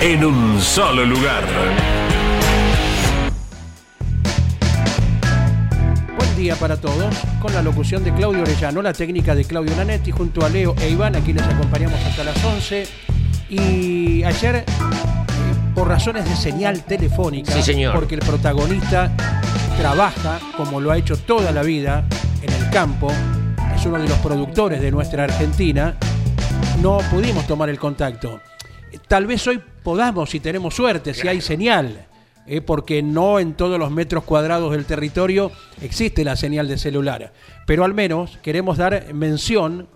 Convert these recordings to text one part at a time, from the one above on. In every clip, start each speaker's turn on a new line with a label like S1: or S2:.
S1: en un solo lugar.
S2: Buen día para todos, con la locución de Claudio Orellano, la técnica de Claudio Lanetti, junto a Leo e Iván, aquí les acompañamos hasta las 11. Y ayer, eh, por razones de señal telefónica,
S3: Sí, señor.
S2: porque el protagonista trabaja, como lo ha hecho toda la vida, en el campo, es uno de los productores de nuestra Argentina, no pudimos tomar el contacto. Tal vez hoy podamos, si tenemos suerte, si hay señal, eh, porque no en todos los metros cuadrados del territorio existe la señal de celular. Pero al menos queremos dar mención,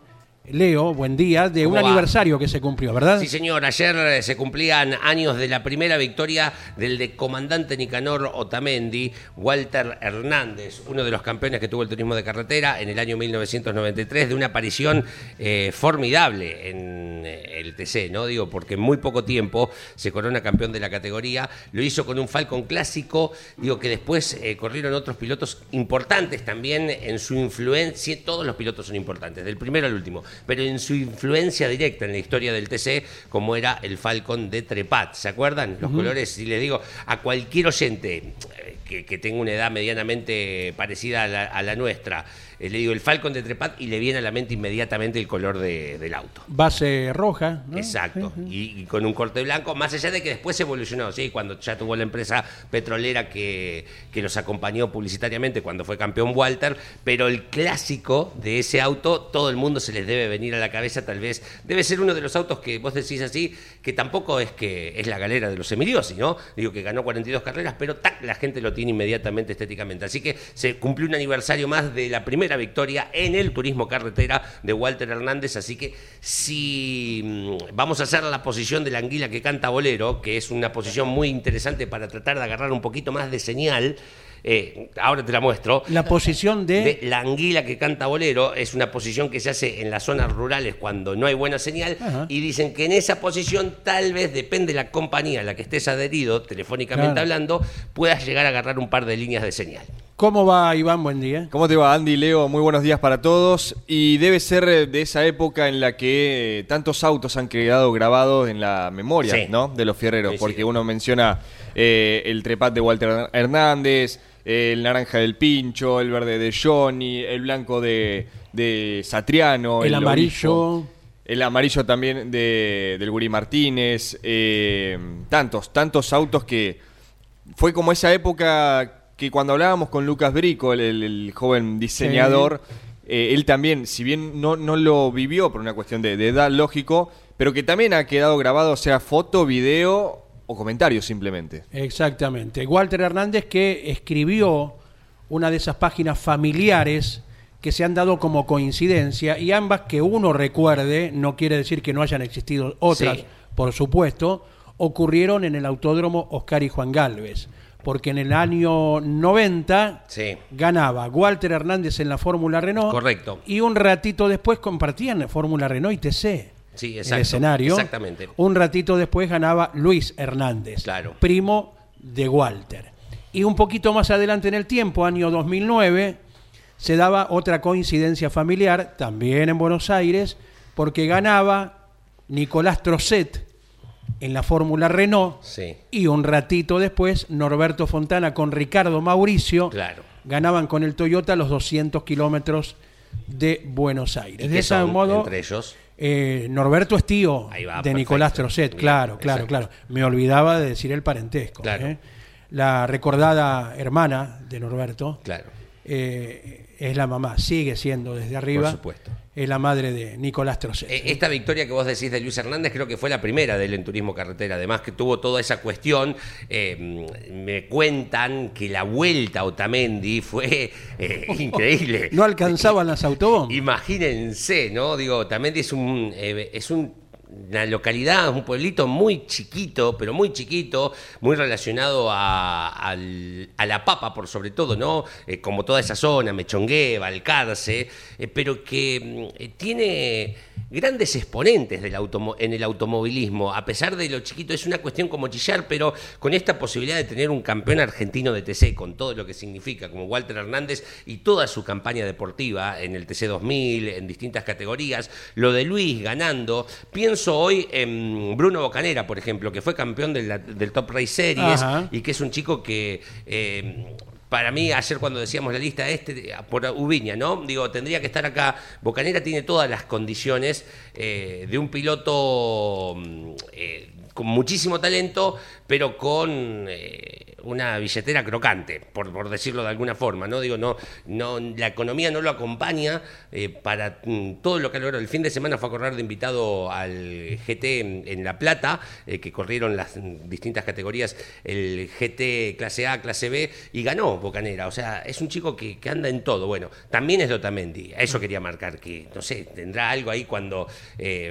S2: Leo, buen día, de un aniversario que se cumplió, ¿verdad?
S3: Sí, señor. Ayer eh, se cumplían años de la primera victoria del de comandante Nicanor Otamendi, Walter Hernández, uno de los campeones que tuvo el turismo de carretera en el año 1993, de una aparición eh, formidable en eh, el TC, ¿no? Digo, porque en muy poco tiempo se corona campeón de la categoría. Lo hizo con un Falcon clásico, digo que después eh, corrieron otros pilotos importantes también en su influencia. Todos los pilotos son importantes, del primero al último, pero en su influencia directa en la historia del TC, como era el Falcon de Trepat. ¿Se acuerdan? Los colores, si les digo, a cualquier oyente eh, que, que tenga una edad medianamente parecida a la, a la nuestra, le digo el Falcon de Trepat y le viene a la mente inmediatamente el color de- del auto.
S2: Base roja. ¿no?
S3: Exacto, y, y con un corte blanco, más allá de que después evolucionó, ¿sí? cuando ya tuvo la empresa petrolera que, que los acompañó publicitariamente cuando fue campeón Walter, pero el clásico de ese auto, todo el mundo se les debe venir a la cabeza, tal vez, debe ser uno de los autos que vos decís así, que tampoco es que es la galera de los Emiliosi, ¿no? Digo que ganó 42 carreras, pero tac, la gente lo tiene inmediatamente estéticamente. Así que se cumplió un aniversario más de la primera victoria en el turismo carretera de Walter Hernández, así que si mm, vamos a hacer la posición de la anguila que canta bolero, que es una posición muy interesante para tratar de agarrar un poquito más de señal, eh, ahora te la muestro.
S2: La posición de...
S3: De la anguila que canta bolero es una posición que se hace en las zonas rurales cuando no hay buena señal
S2: Ajá.
S3: y dicen que en esa posición tal vez depende de la compañía a la que estés adherido, telefónicamente
S2: Claro.
S3: hablando, puedas llegar a agarrar un par de líneas de señal.
S2: ¿Cómo va Iván? Buen día.
S4: ¿Cómo te va, Andy? Leo, muy buenos días para todos. Y debe ser eh, de esa época en la que eh, tantos autos han quedado grabados en la memoria,
S3: Sí.
S4: ¿no? De los fierreros,
S3: Sí, sí.
S4: porque uno menciona eh, el trepat de Walter Hernández, el naranja del Pincho, el verde de Johnny, el blanco de, de Satriano,
S2: El amarillo.
S4: obispo, el amarillo también de, del Guri Martínez, eh, tantos, tantos autos que fue como esa época que cuando hablábamos con Lucas Brico, el, el- el joven diseñador, eh, él también, si bien no, no lo vivió por una cuestión de, de edad, lógico, pero que también ha quedado grabado, sea foto, video o comentario simplemente.
S2: Exactamente. Walter Hernández que escribió una de esas páginas familiares que se han dado como coincidencia y ambas que uno recuerde, no quiere decir que no hayan existido otras,
S3: Sí.
S2: por supuesto, ocurrieron en el autódromo Oscar y Juan Galvez. Porque en el año 90
S3: Sí.
S2: ganaba Walter Hernández en la Fórmula Renault.
S3: Correcto.
S2: Y un ratito después compartían Fórmula Renault y TC.
S3: Sí,
S2: el escenario.
S3: exactamente.
S2: Un ratito después ganaba Luis Hernández,
S3: Claro.
S2: primo de Walter. Y un poquito más adelante en el tiempo, año 2009, se daba otra coincidencia familiar, también en Buenos Aires, porque ganaba Nicolás Trocet en la Fórmula Renault
S3: Sí.
S2: y un ratito después Norberto Fontana con Ricardo Mauricio
S3: Claro.
S2: ganaban con el Toyota los 200 kilómetros de Buenos Aires.
S3: ¿Y
S2: de ese modo,
S3: entre ellos?
S2: Eh, Norberto es tío
S3: Ahí va,
S2: de
S3: perfecto.
S2: Nicolás Trocet,
S3: Bien,
S2: claro, claro,
S3: exacto.
S2: claro. Me olvidaba de decir el parentesco.
S3: Claro.
S2: ¿eh? la recordada hermana de Norberto.
S3: Claro.
S2: eh, es la mamá, sigue siendo desde arriba.
S3: Por supuesto.
S2: Es la madre de Nicolás Trocet.
S3: Eh, Esta victoria que vos decís de Luis Hernández creo que fue la primera de él en turismo carretera, además que tuvo toda esa cuestión. eh, me cuentan que la vuelta a Otamendi fue eh, increíble.
S2: no alcanzaban las autobombas.
S3: Imagínense, ¿no? Digo, Otamendi es un, eh, es un- una localidad, un pueblito muy chiquito, pero muy chiquito, muy relacionado a, la papa por sobre todo, ¿no? Eh, como toda esa zona, Mechongué, Balcarce, eh, pero que mm, eh, tiene grandes exponentes del automo- en el automovilismo, a pesar de lo chiquito, es una cuestión como chillar, pero con esta posibilidad de tener un campeón argentino de TC, con todo lo que significa, como Walter Hernández y toda su campaña deportiva en el TC 2000, en distintas categorías, lo de Luis ganando, pienso hoy en Bruno Bocanera, por ejemplo, que fue campeón del Top Race Series
S2: Ajá.
S3: y que es un chico que... eh, para mí, ayer cuando decíamos la lista este, por Ubiña, ¿no? Digo, tendría que estar acá. Bocanera tiene todas las condiciones eh, de un piloto mm, eh, con muchísimo talento, pero con eh, una billetera crocante, por, decirlo de alguna forma, ¿no? Digo, no, no, la economía no lo acompaña eh, para mm, todo lo que logrado. El fin de semana fue a correr de invitado al GT en, La Plata, eh, que corrieron las mm, distintas categorías, el GT clase A, clase B, y ganó Bocanera. O sea, es un chico que, que anda en todo. Bueno, también es Lotamendi. Eso quería marcar, que, no sé, tendrá algo ahí cuando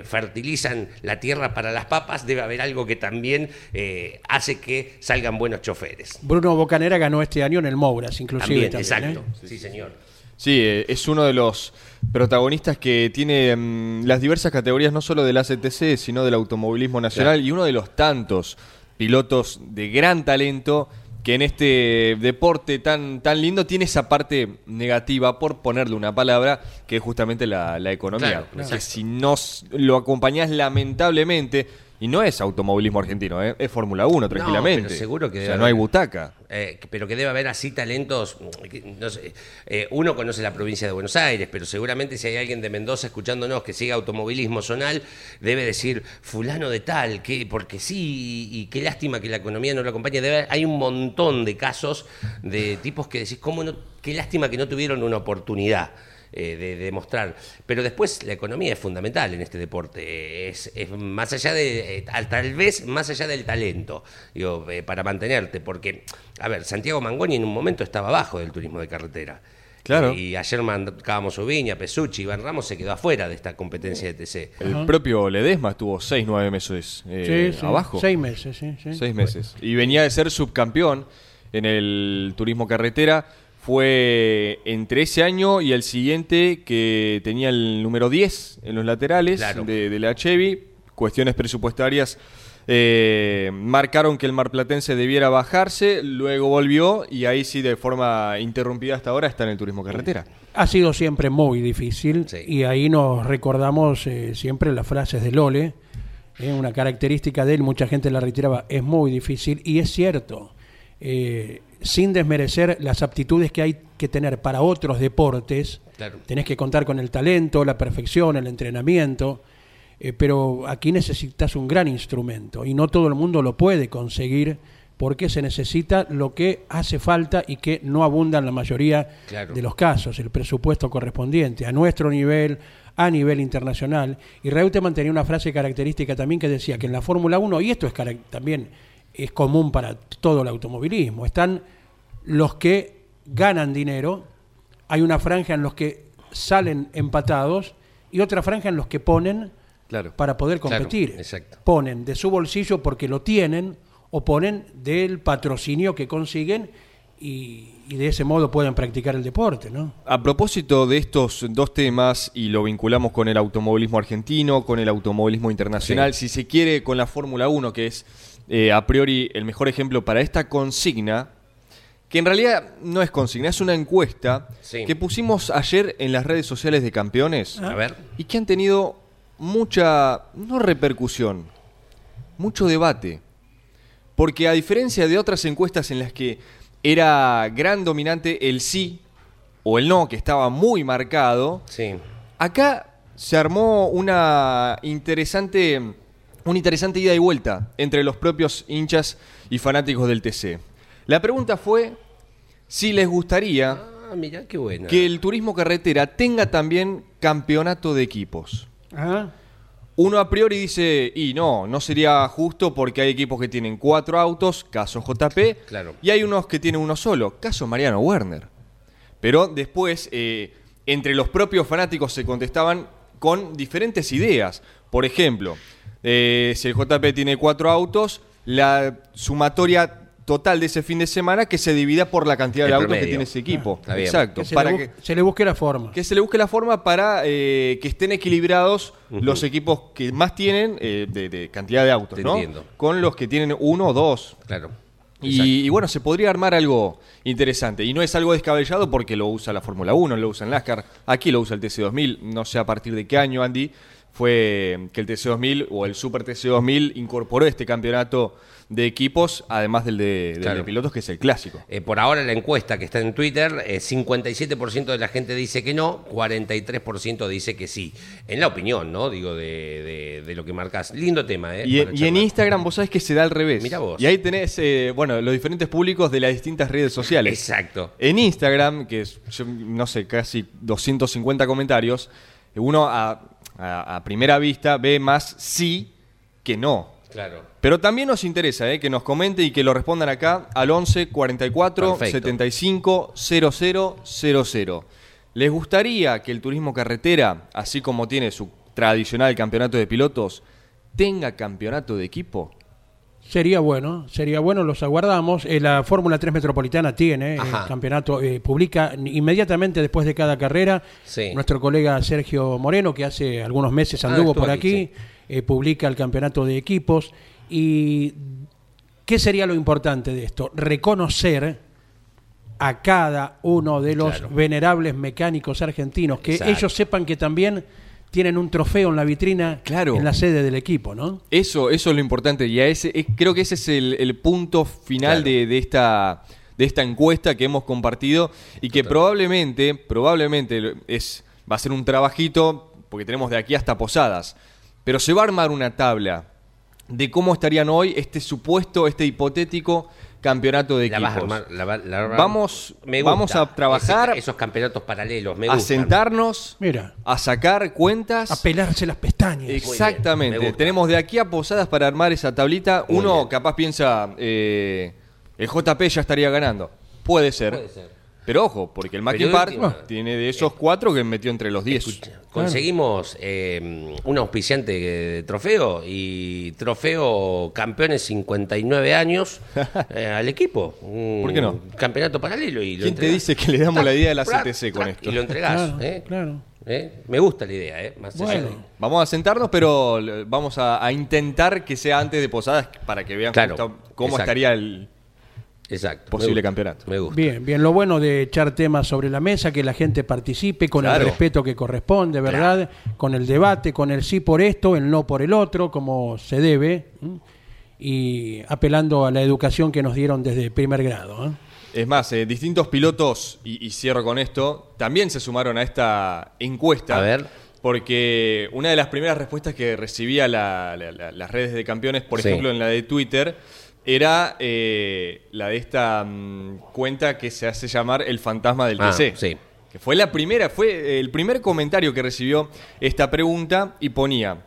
S3: fertilizan la tierra para las papas, debe haber algo que también eh, hace que salgan buenos choferes.
S2: Bruno Bocanera ganó este año en el Mouras, inclusive.
S3: También,
S2: también,
S3: exacto.
S2: ¿eh?
S3: Sí, señor.
S4: Sí, eh, es uno de los protagonistas que tiene mm, las diversas categorías, no solo del ACTC, sino del automovilismo nacional, y uno de los tantos pilotos de gran talento que en este deporte tan, tan lindo tiene esa parte negativa, por ponerle una palabra, que es justamente la, la economía.
S3: Claro,
S4: que
S3: exacto.
S4: si no lo acompañás lamentablemente, y no es automovilismo argentino, ¿eh? es Fórmula 1 tranquilamente.
S3: pero seguro que
S4: o
S3: debe
S4: sea, no hay butaca.
S3: Eh, pero que debe haber así talentos. no sé, eh, uno conoce la provincia de Buenos Aires, pero seguramente si hay alguien de Mendoza escuchándonos que siga automovilismo zonal, debe decir fulano de tal, que porque sí, y, y qué lástima que la economía no lo acompañe. Debe haber- hay un montón de casos de tipos que decís, ¿cómo no? Qué lástima que no tuvieron una oportunidad. Eh, de, de demostrar. Pero después la economía es fundamental en este deporte. Es, es más allá de, eh, tal, vez más allá del talento, digo, eh, para mantenerte. Porque, a ver, Santiago Mangoni en un momento estaba abajo del turismo de carretera.
S4: Claro.
S3: Y ayer mandábamos Ubiña, Pesucci, Iván Ramos se quedó afuera de esta competencia de TC.
S4: El propio Ledesma estuvo 6, 9 meses eh,
S2: Sí, sí,
S4: abajo.
S2: Seis meses, sí. sí.
S4: Seis meses. Y venía de ser subcampeón en el turismo carretera. Fue entre ese año y el siguiente que tenía el número 10 en los laterales
S3: Claro.
S4: de, de la Chevy. Cuestiones presupuestarias eh, marcaron que el marplatense debiera bajarse, luego volvió y ahí sí de forma interrumpida hasta ahora está en el turismo carretera.
S2: Ha sido siempre muy difícil
S3: Sí.
S2: y ahí nos recordamos eh, siempre las frases de Lole. eh, una característica de él, mucha gente la retiraba, es muy difícil y es cierto. eh, sin desmerecer las aptitudes que hay que tener para otros deportes,
S3: Claro.
S2: tenés que contar con el talento, la perfección, el entrenamiento, eh, pero aquí necesitas un gran instrumento y no todo el mundo lo puede conseguir porque se necesita lo que hace falta y que no abunda en la mayoría
S3: Claro.
S2: de los casos, el presupuesto correspondiente a nuestro nivel, a nivel internacional. Y Reutemann tenía una frase característica también que decía que en la Fórmula 1, y esto es también es común para todo el automovilismo, están los que ganan dinero, hay una franja en los que salen empatados y otra franja en los que ponen
S4: Claro.
S2: para poder
S3: Claro,
S2: competir.
S3: exacto.
S2: Ponen de su bolsillo porque lo tienen o ponen del patrocinio que consiguen y, y de ese modo pueden practicar el deporte, ¿no?
S4: A propósito de estos dos temas, y lo vinculamos con el automovilismo argentino, con el automovilismo internacional, si se quiere con la Fórmula 1, que es eh, a priori el mejor ejemplo para esta consigna, que en realidad no es consigna, es una encuesta
S3: Sí.
S4: que pusimos ayer en las redes sociales de campeones
S3: A ver.
S4: y que han tenido mucha, no repercusión, mucho debate. Porque a diferencia de otras encuestas en las que era gran dominante el sí o el no, que estaba muy marcado,
S3: Sí.
S4: acá se armó una interesante, una interesante ida y vuelta entre los propios hinchas y fanáticos del TC. La pregunta fue si les gustaría
S3: Ah, mirá qué bueno.
S4: que el turismo carretera tenga también campeonato de equipos.
S2: Ah,
S4: Uno a priori dice, y no, no sería justo porque hay equipos que tienen cuatro autos, caso JP,
S3: Claro.
S4: y hay unos que tienen uno solo, caso Mariano Werner. Pero después, eh, entre los propios fanáticos se contestaban con diferentes ideas. Por ejemplo, eh, si el JP tiene cuatro autos, la sumatoria total de ese fin de semana que se divida por la cantidad de autos que tiene ese equipo.
S3: bien.
S4: Exacto.
S2: que se,
S4: para
S2: le,
S4: que,
S2: se le busque la forma.
S4: que se le busque la forma para eh, que estén equilibrados los equipos que más tienen eh, de, de cantidad de autos,
S3: Te
S4: ¿no?
S3: entiendo.
S4: Con los que tienen uno o dos.
S3: Claro.
S4: Y bueno, se podría armar algo interesante. Y no es algo descabellado porque lo usa la Fórmula 1, lo usa en NASCAR, aquí lo usa el TC2000. No sé a partir de qué año, Andy, fue que el TC2000 o el Super TC2000 incorporó este campeonato de equipos, además del de, del
S3: Claro.
S4: de pilotos, que es el clásico.
S3: Eh, por ahora la encuesta que está en Twitter, eh, 57% de la gente dice que no, 43% dice que sí. En la opinión, ¿no? Digo, de, de- de lo que marcas. Lindo tema, ¿eh?
S4: Y, en. Instagram vos sabés que se da al revés.
S3: Mirá vos.
S4: Y ahí tenés, eh, bueno, los diferentes públicos de las distintas redes sociales.
S3: Exacto.
S4: En Instagram, que es, yo no sé, casi 250 comentarios, uno a, a- a primera vista ve más sí que no.
S3: Claro.
S4: Pero también nos interesa eh, que nos comente y que lo respondan acá al 11 44
S3: Perfecto.
S4: 75 00 00. ¿Les gustaría que el turismo carretera, así como tiene su tradicional campeonato de pilotos, tenga campeonato de equipo?
S2: Sería bueno, sería bueno, los aguardamos. Eh, la Fórmula 3 Metropolitana tiene eh,
S3: Ajá.
S2: el campeonato, eh, publica inmediatamente después de cada carrera.
S3: Sí.
S2: Nuestro colega Sergio Moreno, que hace algunos meses
S3: Ah,
S2: anduvo por
S3: aquí,
S2: aquí, eh, publica el campeonato de equipos. ¿Y qué sería lo importante de esto? Reconocer a cada uno de los
S3: Claro.
S2: venerables mecánicos argentinos, que
S3: Exacto.
S2: ellos sepan que también tienen un trofeo en la vitrina
S4: Claro.
S2: en la sede del equipo, ¿no?
S4: Eso, eso es lo importante. Y a ese, creo que ese es el, el punto final
S3: Claro.
S4: de, de esta, de esta encuesta que hemos compartido y que probablemente, probablemente es, va a ser un trabajito, porque tenemos de aquí hasta Posadas, pero se va a armar una tabla de cómo estarían hoy este supuesto, este hipotético campeonato de
S3: La
S4: equipos.
S3: vas a armar, la va- la-
S4: Vamos-
S3: Me gusta.
S4: vamos a trabajar-
S3: Ese- esos campeonatos paralelos, me
S4: a
S3: gustan.
S4: sentarnos,
S2: Mira.
S4: a sacar cuentas.
S2: A pelarse las pestañas.
S4: Exactamente. Tenemos de aquí a Posadas para armar esa tablita.
S3: Muy
S4: Uno
S3: bien.
S4: capaz piensa, eh, el JP ya estaría ganando. Puede ser.
S3: Puede ser.
S4: Pero ojo, porque el Mackie Park
S3: última-
S4: tiene de esos cuatro que metió entre los 10.
S3: Escucha, conseguimos eh, un auspiciante de trofeo y trofeo campeones 59 años eh, al equipo. Un
S4: ¿Por qué no?
S3: Campeonato paralelo. Y lo
S4: ¿Quién te dice que le damos la idea de la CTC con esto?
S3: Y lo entregás.
S2: Claro,
S3: ¿eh?
S2: claro.
S3: ¿Eh? Me gusta la idea, ¿eh? Más allá
S2: Bueno.
S3: de-
S4: Vamos a sentarnos, pero vamos a, a intentar que sea antes de Posadas para que vean
S3: Claro,
S4: cómo, está- cómo
S3: exacto.
S4: estaría el...
S3: Exacto.
S4: Posible
S3: me
S4: campeonato.
S3: Me gusta.
S2: Bien, bien. Lo bueno de echar temas sobre la mesa, que la gente participe con
S4: Claro.
S2: el respeto que corresponde, ¿verdad? Con el debate, con el sí por esto, el no por el otro, como se debe. Y apelando a la educación que nos dieron desde primer grado. ¿eh?
S4: Es más, eh, distintos pilotos, y, y cierro con esto, también se sumaron a esta encuesta.
S3: A ver.
S4: Porque una de las primeras respuestas que recibía la- la- la- las redes de campeones, por
S3: Sí.
S4: ejemplo en la de Twitter, era eh, la de esta mm, cuenta que se hace llamar el fantasma del
S3: Ah,
S4: TC.
S3: sí.
S4: Que fue la primera, fue el primer comentario que recibió esta pregunta y ponía,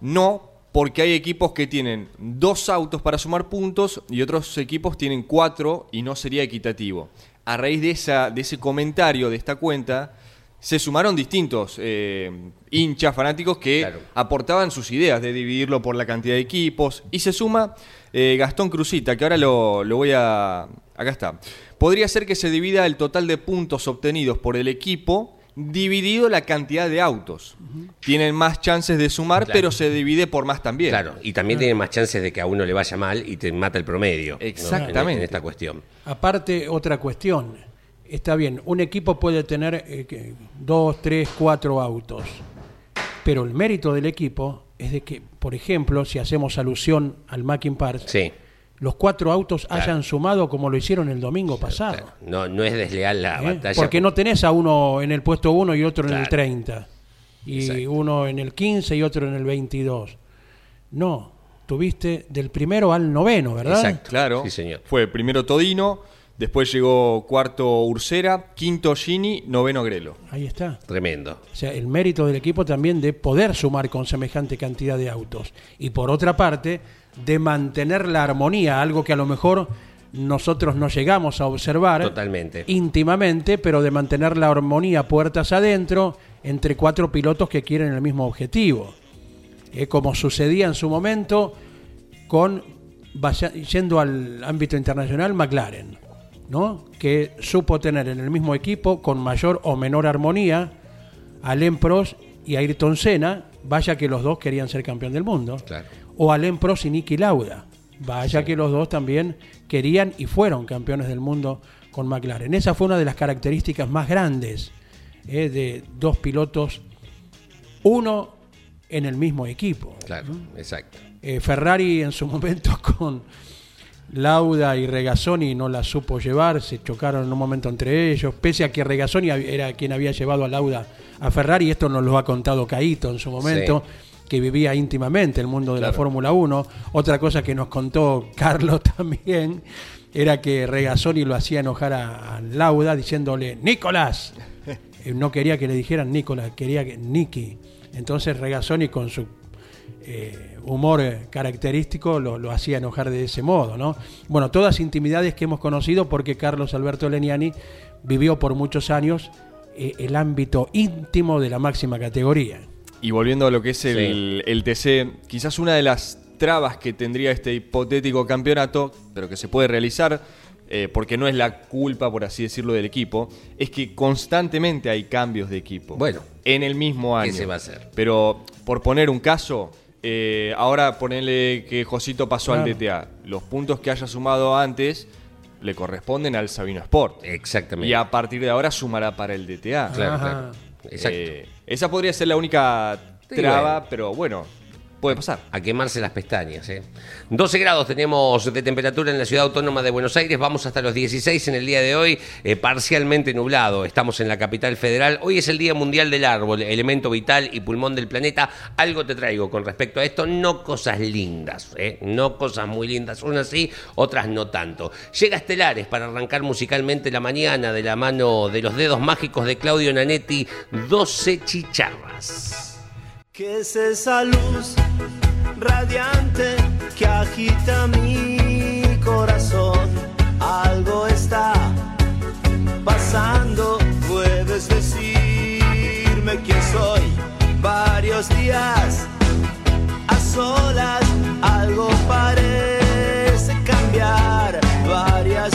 S4: no, porque hay equipos que tienen dos autos para sumar puntos y otros equipos tienen cuatro y no sería equitativo. A raíz de, esa, de ese comentario de esta cuenta, se sumaron distintos eh, hinchas fanáticos que
S3: Claro.
S4: aportaban sus ideas de dividirlo por la cantidad de equipos. Y se suma eh, Gastón Cruzita, que ahora lo, lo voy a... Acá está. Podría ser que se divida el total de puntos obtenidos por el equipo dividido la cantidad de autos. Tienen más chances de sumar,
S3: Claro.
S4: pero se divide por más también.
S3: Claro, y también tienen más chances de que a uno le vaya mal y te mata el promedio. ¿no?
S4: Exactamente.
S3: En, en esta cuestión.
S2: Aparte, otra cuestión. Está bien, un equipo puede tener eh, dos, tres, cuatro autos. Pero el mérito del equipo es de que, por ejemplo, si hacemos alusión al Mackin Park,
S3: Sí.
S2: los cuatro autos
S3: Claro.
S2: hayan sumado como lo hicieron el domingo pasado.
S3: Claro, No, no es desleal la
S2: ¿eh?
S3: batalla.
S2: Porque no tenés a uno en el puesto 1 y otro en el
S3: Claro.
S2: 30. Y
S3: Exacto.
S2: uno en el 15 y otro en el 22. No. estuviste del primero al noveno, ¿verdad?
S3: Exacto.
S4: Claro.
S3: Sí, señor.
S4: Fue primero Todino, después llegó cuarto Ursera, quinto Gini, noveno Grelo.
S2: Ahí está.
S3: Tremendo.
S2: O sea, el mérito del equipo también de poder sumar con semejante cantidad de autos. Y por otra parte, de mantener la armonía, algo que a lo mejor nosotros no llegamos a observar
S3: Totalmente.
S2: íntimamente, pero de mantener la armonía puertas adentro entre cuatro pilotos que quieren el mismo objetivo. Eh, como sucedía en su momento con, vaya- yendo al ámbito internacional, McLaren, ¿no? que supo tener en el mismo equipo, con mayor o menor armonía, a Alain Prost y Ayrton Senna, vaya que los dos querían ser campeón del mundo,
S3: Claro.
S2: o Alain Prost y Niki Lauda, vaya que los dos también querían y fueron campeones del mundo con McLaren. Esa fue una de las características más grandes eh, de dos pilotos, uno en el mismo equipo.
S3: Claro, exacto.
S2: Eh, Ferrari en su momento con Lauda y Regazzoni no la supo llevar, se chocaron en un momento entre ellos, pese a que Regazzoni era quien había llevado a Lauda a Ferrari, esto nos lo ha contado Caito en su momento, que vivía íntimamente el mundo de la. Fórmula 1. Otra cosa que nos contó Carlos también era que Regazzoni lo hacía enojar a, a Lauda diciéndole, Nicolás, Eh, no quería que le dijeran Nicolás, quería que Nicky. Entonces Regazzoni con su eh, humor eh, característico lo, lo hacía enojar de ese modo, ¿no? Bueno, todas intimidades que hemos conocido porque Carlos Alberto Leniani vivió por muchos años eh, el ámbito íntimo de la máxima categoría.
S4: Y volviendo a lo que es el, el TC, quizás una de las trabas que tendría este hipotético campeonato, pero que se puede realizar, eh, porque no es la culpa, por así decirlo, del equipo, es que constantemente hay cambios de equipo.
S3: Bueno.
S4: En el mismo
S3: ¿Qué
S4: año.
S3: se va a hacer?
S4: Pero, por poner un caso, eh, ahora ponerle que Josito pasó al. DTA. Los puntos que haya sumado antes le corresponden al Sabino Sport.
S3: Exactamente.
S4: Y a partir de ahora sumará para el DTA.
S3: Claro,
S2: Ajá.
S3: claro. Exacto.
S4: Eh, esa podría ser la única
S3: Sí,
S4: traba,
S3: bueno.
S4: pero bueno, puede pasar.
S3: A quemarse las pestañas. ¿eh? 12 grados tenemos de temperatura en la ciudad autónoma de Buenos Aires. Vamos hasta los 16 en el día de hoy, eh, parcialmente nublado. Estamos en la capital federal. Hoy es el Día Mundial del Árbol, elemento vital y pulmón del planeta. Algo te traigo con respecto a esto, no cosas lindas, ¿eh? no cosas muy lindas. Unas sí, otras no tanto. Llega Estelares para arrancar musicalmente la mañana de la mano de los dedos mágicos de Claudio Nanetti, 12 chicharras.
S5: ¿Qué es esa luz radiante que agita mi corazón? Algo está pasando, puedes decirme quién soy. Varios días a solas, algo parece cambiar. Varias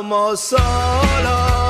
S5: Somos solos,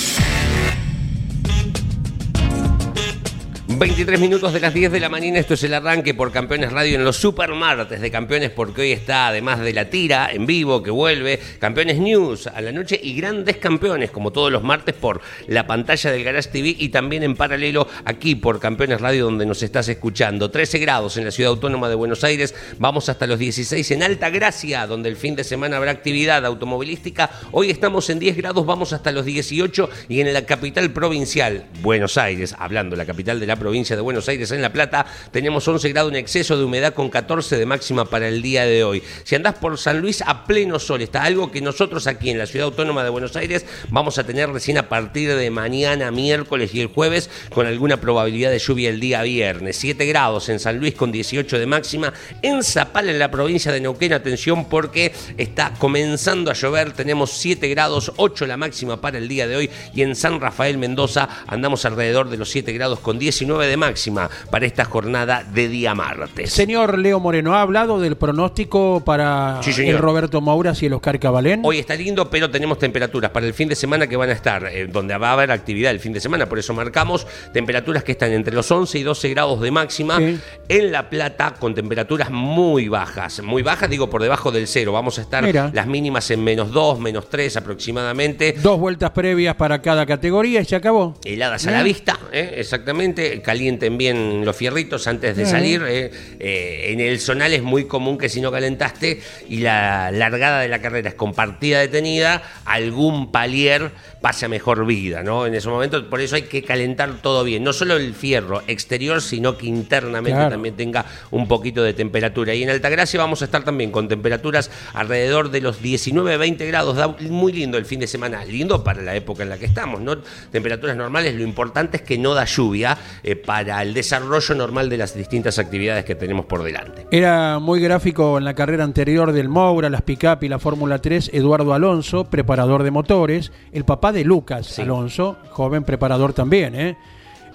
S3: 23 minutos de las 10 de la mañana, esto es el arranque por Campeones Radio en los Supermartes de Campeones, porque hoy está, además de la tira en vivo que vuelve, Campeones News a la noche y grandes campeones, como todos los martes, por la pantalla del Garage TV y también en paralelo aquí por Campeones Radio, donde nos estás escuchando. 13 grados en la ciudad autónoma de Buenos Aires, vamos hasta los 16 en Alta Gracia, donde el fin de semana habrá actividad automovilística. Hoy estamos en 10 grados, vamos hasta los 18 y en la capital provincial, Buenos Aires, hablando la capital de la provincia provincia de Buenos Aires, en La Plata, tenemos 11 grados en exceso de humedad con 14 de máxima para el día de hoy. Si andás por San Luis a pleno sol, está algo que nosotros aquí en la Ciudad Autónoma de Buenos Aires vamos a tener recién a partir de mañana, miércoles y el jueves, con alguna probabilidad de lluvia el día viernes. 7 grados en San Luis con 18 de máxima. En Zapala, en la provincia de Neuquén, atención porque está comenzando a llover. Tenemos 7 grados, 8 la máxima para el día de hoy. Y en San Rafael, Mendoza, andamos alrededor de los 7 grados con 19 de máxima para esta jornada de día martes.
S2: Señor Leo Moreno, ¿ha hablado del pronóstico para
S3: Sí,
S2: el Roberto Mouras y el Oscar Cabalén?
S3: Hoy está lindo, pero tenemos temperaturas para el fin de semana que van a estar, eh, donde va a haber actividad el fin de semana, por eso marcamos temperaturas que están entre los 11 y 12 grados de máxima
S2: Sí.
S3: en La Plata con temperaturas muy bajas, muy bajas digo por debajo del cero, vamos a estar
S2: Mira.
S3: las mínimas en menos 2, menos 3 aproximadamente.
S2: Dos vueltas previas para cada categoría y se acabó.
S3: Heladas a la vista, ¿eh? exactamente. Calienten bien los fierritos antes de salir. ¿eh? Eh, en el zonal es muy común que si no calentaste y la largada de la carrera es con partida detenida, algún palier pase a mejor vida, ¿no? En ese momento, por eso hay que calentar todo bien. No solo el fierro exterior, sino que internamente
S2: Claro.
S3: también tenga un poquito de temperatura. Y en Altagracia vamos a estar también con temperaturas alrededor de los 19-20 grados. Da muy lindo el fin de semana, lindo para la época en la que estamos, ¿no? Temperaturas normales, lo importante es que no da lluvia eh, para el desarrollo normal de las distintas actividades que tenemos por delante.
S2: Era muy gráfico en la carrera anterior del Moura, las pick-up y la Fórmula 3, Eduardo Alonso, preparador de motores, el papá de Lucas
S3: Sí.
S2: Alonso, joven preparador también, ¿eh?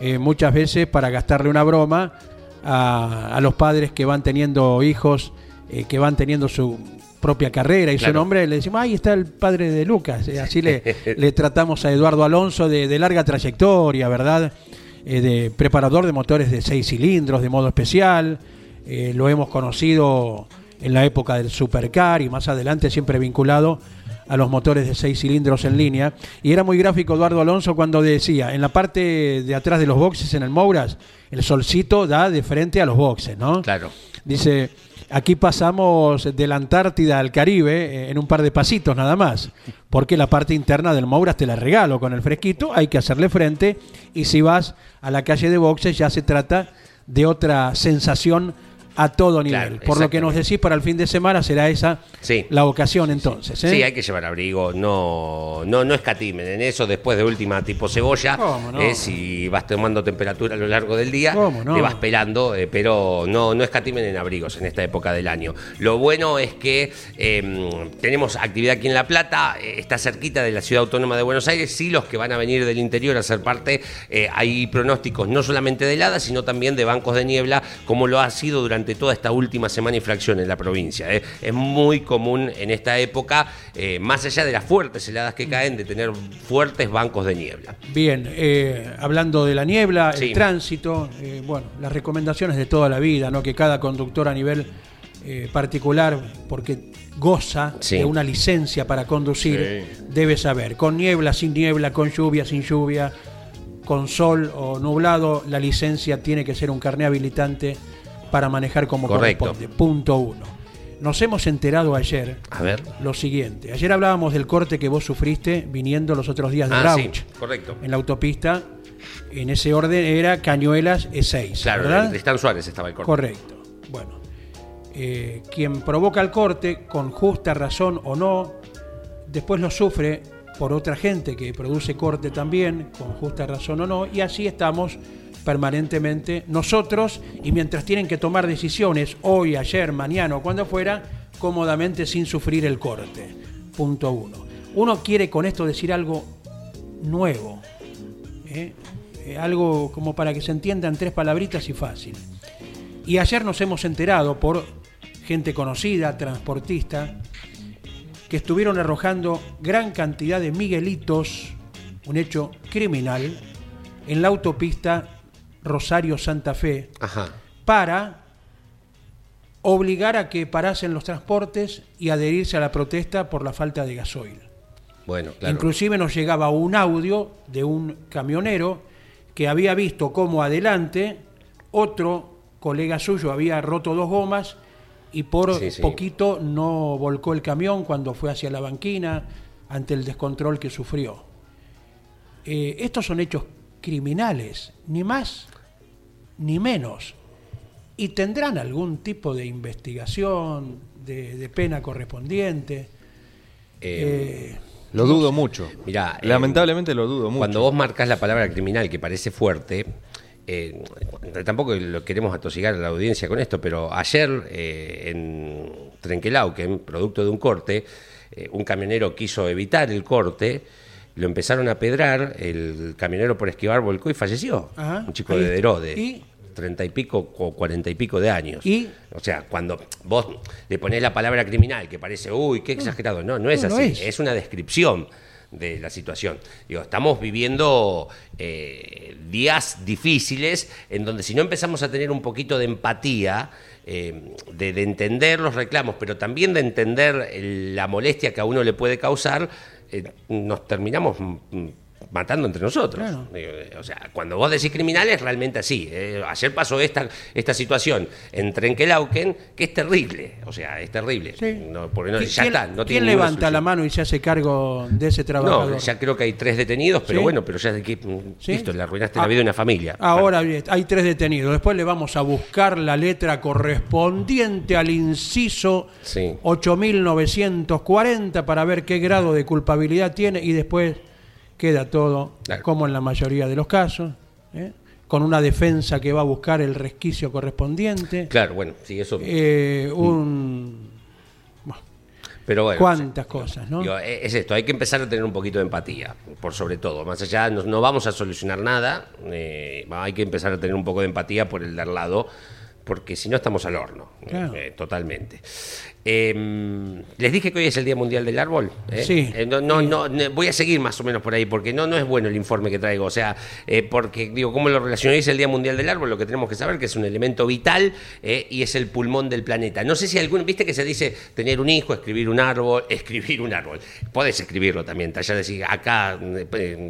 S2: Eh, muchas veces para gastarle una broma a, a los padres que van teniendo hijos, eh, que van teniendo su propia carrera y su nombre, le decimos, ahí está el padre de Lucas. Así le, le tratamos a Eduardo Alonso de, de larga trayectoria, ¿verdad? De preparador de motores de seis cilindros, de modo especial. Lo hemos conocido en la época del Supercar y más adelante siempre vinculado a los motores de seis cilindros en línea. Y era muy gráfico Eduardo Alonso cuando decía, en la parte de atrás de los boxes en el Mouras, el solcito da de frente a los boxes, ¿no?
S3: Claro.
S2: Dice, aquí pasamos de la Antártida al Caribe eh, en un par de pasitos nada más, porque la parte interna del Mouras te la regalo con el fresquito, hay que hacerle frente y si vas a la calle de boxes ya se trata de otra sensación a todo nivel. Por lo que nos decís para el fin de semana será esa
S3: Sí.
S2: la ocasión entonces. ¿eh?
S3: Sí, hay que llevar abrigo, no, no, no escatimen en eso después de última tipo cebolla. Eh, si vas tomando temperatura a lo largo del día,
S2: ¿Cómo no?
S3: te vas pelando, eh, pero no, no escatimen en abrigos en esta época del año. Lo bueno es que eh, tenemos actividad aquí en La Plata, está cerquita de la ciudad autónoma de Buenos Aires, sí los que van a venir del interior a ser parte, hay pronósticos no solamente de heladas, sino también de bancos de niebla, como lo ha sido durante toda esta última semana y fracción en la provincia. eh. Es muy común en esta época, eh, más allá de las fuertes heladas que caen, de tener fuertes bancos de niebla.
S2: Bien, eh, hablando de la niebla,
S3: Sí.
S2: el tránsito, bueno, las recomendaciones de toda la vida, ¿no? Que cada conductor a nivel particular, porque goza
S3: Sí.
S2: de una licencia para conducir,
S4: Sí.
S2: debe saber. Con niebla, sin niebla, con lluvia, sin lluvia, con sol o nublado, la licencia tiene que ser un carné habilitante para manejar como
S3: Correcto.
S2: corresponde. Punto uno. Nos hemos enterado ayer
S3: A ver.
S2: lo siguiente. Ayer hablábamos del corte que vos sufriste viniendo los otros días de
S3: Ah, sí,
S2: Rauch
S3: correcto.
S2: en la autopista. En ese orden era Cañuelas E6.
S3: Claro,
S2: ¿verdad?
S3: Stan Suárez estaba el corte.
S2: Correcto. Bueno, eh, quien provoca el corte, con justa razón o no, después lo sufre por otra gente que produce corte también, con justa razón o no, y así estamos permanentemente nosotros, y mientras tienen que tomar decisiones, hoy, ayer, mañana o cuando fuera, cómodamente sin sufrir el corte. Punto uno. Uno quiere con esto decir algo nuevo, ¿eh? Eh, algo como para que se entienda en tres palabritas y fácil. Y ayer nos hemos enterado por gente conocida, transportista, que estuvieron arrojando gran cantidad de miguelitos, un hecho criminal, en la autopista Rosario-Santa Fe,
S3: Ajá.
S2: para obligar a que parasen los transportes y adherirse a la protesta por la falta de gasoil.
S3: Bueno, claro.
S2: Inclusive nos llegaba un audio de un camionero que había visto cómo adelante otro colega suyo había roto dos gomas y por
S3: Sí, sí.
S2: poquito no volcó el camión cuando fue hacia la banquina ante el descontrol que sufrió. Eh, estos son hechos criminales, ni más ni menos. Y tendrán algún tipo de investigación, de, de pena correspondiente. Eh,
S4: Lo dudo mucho.
S3: Mirá, eh,
S4: Lamentablemente lo dudo mucho.
S3: Cuando vos marcas la palabra criminal, que parece fuerte, eh, tampoco lo queremos atosigar a la audiencia con esto, pero ayer eh, en Trenquelauquen, producto de un corte, eh, un camionero quiso evitar el corte, lo empezaron a pedrar, el camionero por esquivar volcó y falleció.
S2: Ajá.
S3: Un chico de. Derode.
S2: ¿Y?
S3: treinta y pico o cuarenta y pico de años.
S2: ¿Y?
S3: O sea, cuando vos le ponés la palabra criminal, que parece, uy, qué exagerado. No, no es
S2: No, no
S3: así.
S2: es.
S3: es una descripción de la situación. Digo, estamos viviendo eh, días difíciles en donde si no empezamos a tener un poquito de empatía, eh, de, de entender los reclamos, pero también de entender el- la molestia que a uno le puede causar, eh, nos terminamos mm, matando entre nosotros.
S2: Claro.
S3: Eh, O sea, cuando vos decís criminal es realmente así. Eh, ayer pasó esta, esta situación en Trenquelauquen que es terrible. O sea, es terrible.
S2: Sí.
S3: No, porque no,
S2: ¿Qui-
S3: ya
S2: ¿Quién,
S3: está. No
S2: quién
S3: tiene ninguna
S2: levanta la mano y se hace cargo de ese trabajador?
S3: No, ya creo que hay tres detenidos, pero
S2: ¿Sí?
S3: bueno, pero ya de que, mm,
S2: ¿Sí?
S3: listo, le arruinaste
S2: Ah,
S3: la vida de una familia.
S2: Ahora bien, hay tres detenidos. Después le vamos a buscar la letra correspondiente al inciso
S3: Sí.
S2: 8940 para ver qué grado de culpabilidad tiene y después queda todo
S3: Claro.
S2: como en la mayoría de los casos, ¿eh? con una defensa que va a buscar el resquicio correspondiente,
S3: Claro, bueno, sí, eso.
S2: eh, un...
S3: pero bueno.
S2: cuántas cosas, ¿no?
S3: Digo, eh, es esto, hay que empezar a tener un poquito de empatía, por sobre todo. Más allá, no, no vamos a solucionar nada, eh, hay que empezar a tener un poco de empatía por el de al lado, porque si no estamos al horno,
S2: Claro.
S3: eh, totalmente. Eh, les dije que hoy es el Día Mundial del Árbol. ¿eh?
S2: Sí.
S3: Eh, no, no, no, voy a seguir más o menos por ahí, porque no, no es bueno el informe que traigo. O sea, eh, porque, digo, ¿cómo lo relacionáis el Día Mundial del Árbol? Lo que tenemos que saber que es un elemento vital y es el pulmón del planeta. No sé si algún, viste que se dice tener un hijo, escribir un árbol, escribir un árbol. Podés escribirlo también, tallar decir, acá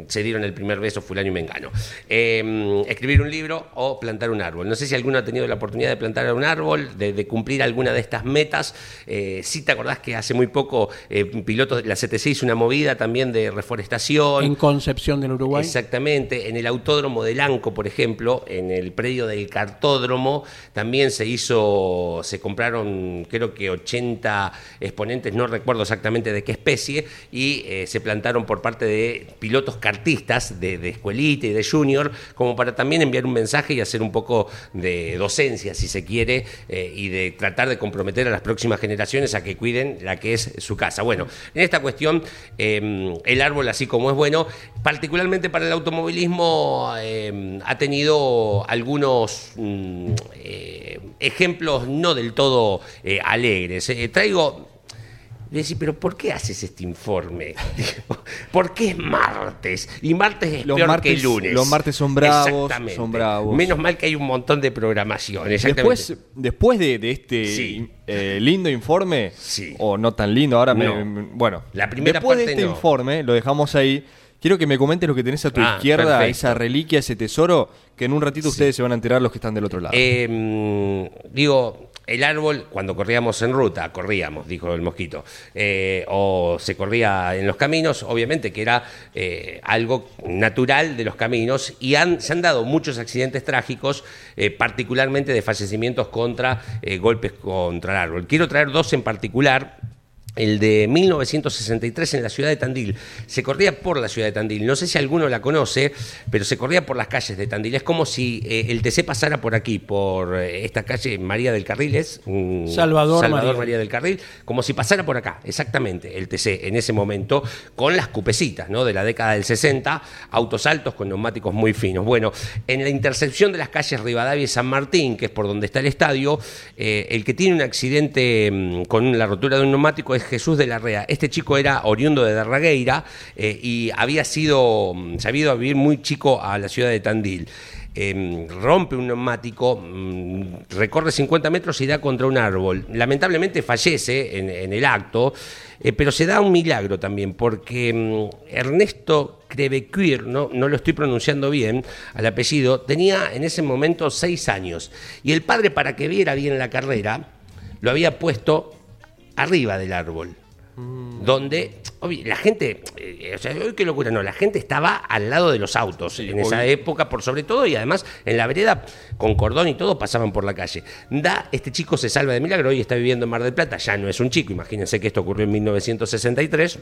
S3: se dieron el primer beso fulano y mengano. Eh, escribir un libro o plantar un árbol. No sé si alguno ha tenido la oportunidad de plantar un árbol, de, de cumplir alguna de estas metas. Eh, sí te acordás que hace muy poco eh, pilotos de la CTC hizo una movida también de reforestación.
S2: En Concepción del Uruguay.
S3: Exactamente, en el autódromo de Lanco, por ejemplo, en el predio del cartódromo, también se hizo, se compraron creo que 80 exponentes, no recuerdo exactamente de qué especie, y eh, se plantaron por parte de pilotos cartistas de, de escuelita y de junior, como para también enviar un mensaje y hacer un poco de docencia, si se quiere, eh, y de tratar de comprometer a las próximas generaciones a que cuiden la que es su casa. Bueno, en esta cuestión, eh, el árbol, así como es bueno, particularmente para el automovilismo, eh, ha tenido algunos mm, eh, ejemplos no del todo eh, alegres. Eh, traigo. Decir, pero ¿por qué haces este informe? ¿Por qué es martes? Y martes es
S4: Los
S3: peor
S4: martes-
S3: que lunes.
S4: los martes son bravos, son bravos.
S3: Menos mal que hay un montón de programación. Exactamente.
S4: Después, después de, de este
S3: Sí.
S4: eh, lindo informe,
S3: Sí.
S4: o no tan lindo, ahora me,
S3: No.
S4: me- bueno,
S3: La primera
S4: después de este
S3: no.
S4: informe, lo dejamos ahí. Quiero que me comentes lo que tenés a tu
S3: Ah,
S4: izquierda,
S3: perfecto.
S4: esa reliquia, ese tesoro, que en un ratito ustedes se van a enterar los que están del otro lado.
S3: Eh, digo, el árbol, cuando corríamos en ruta, corríamos, dijo el mosquito, eh, o se corría en los caminos, obviamente que era eh, algo natural de los caminos, y se han dado muchos accidentes trágicos, eh, particularmente de fallecimientos contra golpes contra el árbol. Quiero traer dos en particular. El de 1963 en la ciudad de Tandil. Se corría por la ciudad de Tandil. No sé si alguno la conoce, pero se corría por las calles de Tandil. Es como si eh, el TC pasara por aquí, por eh, esta calle María del Carril, es
S2: Salvador
S3: Salvador
S2: María.
S3: María del Carril, como si pasara por acá, exactamente, el TC en ese momento, con las cupecitas, ¿no? De la década del 60, autos altos con neumáticos muy finos. Bueno, en la intersección de las calles Rivadavia y San Martín, que es por donde está el estadio, eh, el que tiene un accidente mm, con la rotura de un neumático es Jesús de la Rea. Este chico era oriundo de Darragueira eh, y había sido, mm, se había ido a vivir muy chico a la ciudad de Tandil. Eh, rompe un neumático, mm, recorre 50 metros y da contra un árbol. Lamentablemente fallece en, en el acto, eh, pero se da un milagro también, porque mm, Ernesto Crevecuir, no, no lo estoy pronunciando bien, al apellido, tenía en ese momento 6 años. Y el padre, para que viera bien la carrera, lo había puesto arriba del árbol. donde la gente, eh, o sea, hoy qué locura, no, la gente estaba al lado de los autos en esa época, por sobre todo, y además en la vereda, con cordón y todo, pasaban por la calle. Da, este chico se salva de milagro, hoy está viviendo en Mar del Plata, ya no es un chico, imagínense que esto ocurrió en 1963.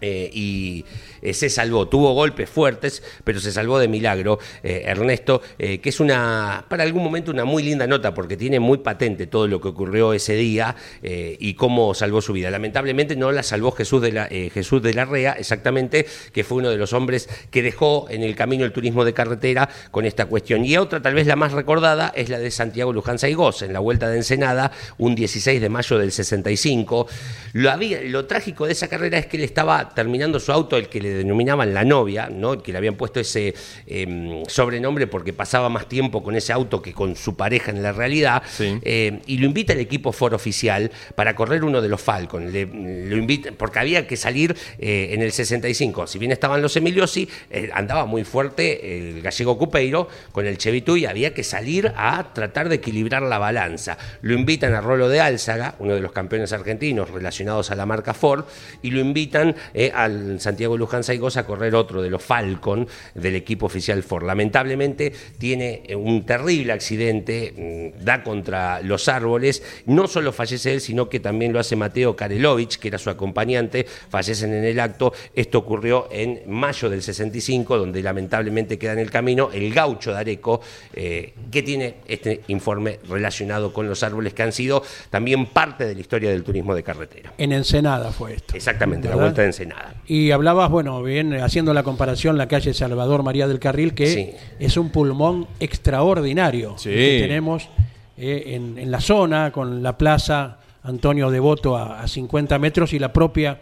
S3: eh, y se salvó, tuvo golpes fuertes, pero se salvó de milagro, eh, Ernesto, eh, que es una, para algún momento una muy linda nota, porque tiene muy patente todo lo que ocurrió ese día eh, y cómo salvó su vida. Lamentablemente no la salvó Jesús de la, Jesús de Rea, exactamente, que fue uno de los hombres que dejó en el camino el turismo de carretera con esta cuestión. Y otra, tal vez la más recordada, es la de Santiago Luján Saigós, en la Vuelta de Ensenada, un 16 de mayo del 65. Lo, había, lo trágico de esa carrera es que él estaba terminando su auto, el que le denominaban la novia, ¿no? que le habían puesto ese eh, sobrenombre porque pasaba más tiempo con ese auto que con su pareja en la realidad.
S4: Sí.
S3: Eh, y lo invita el equipo Ford oficial para correr uno de los Falcon. Le- lo invita, porque había que salir eh, en el 65. Si bien estaban los Emiliosi, eh, andaba muy fuerte el gallego Cupeiro con el Chevitú y había que salir a tratar de equilibrar la balanza. Lo invitan a Rolo de Álzaga, uno de los campeones argentinos relacionados a la marca Ford, y lo invitan al Santiago Luján Saigos a correr otro de los Falcon del equipo oficial Ford. Lamentablemente tiene eh, un terrible accidente, mm, da contra los árboles, no solo fallece él, sino que también lo hace Mateo Karelovich, que era su acompañante, fallecen en el acto. Esto ocurrió en mayo del 65, donde lamentablemente queda en el camino el gaucho de Areco, eh, que tiene este informe relacionado con los árboles que han sido también parte de la historia del turismo de carretera.
S2: En Ensenada fue esto.
S3: Exactamente, la vuelta de Ensenada.
S2: Y hablabas, bueno, bien, haciendo la comparación, la calle Salvador María del Carril, que
S3: Sí.
S2: es un pulmón extraordinario
S4: Sí.
S2: que tenemos eh, en, en la zona, con la plaza Antonio Devoto a, a 50 metros y la propia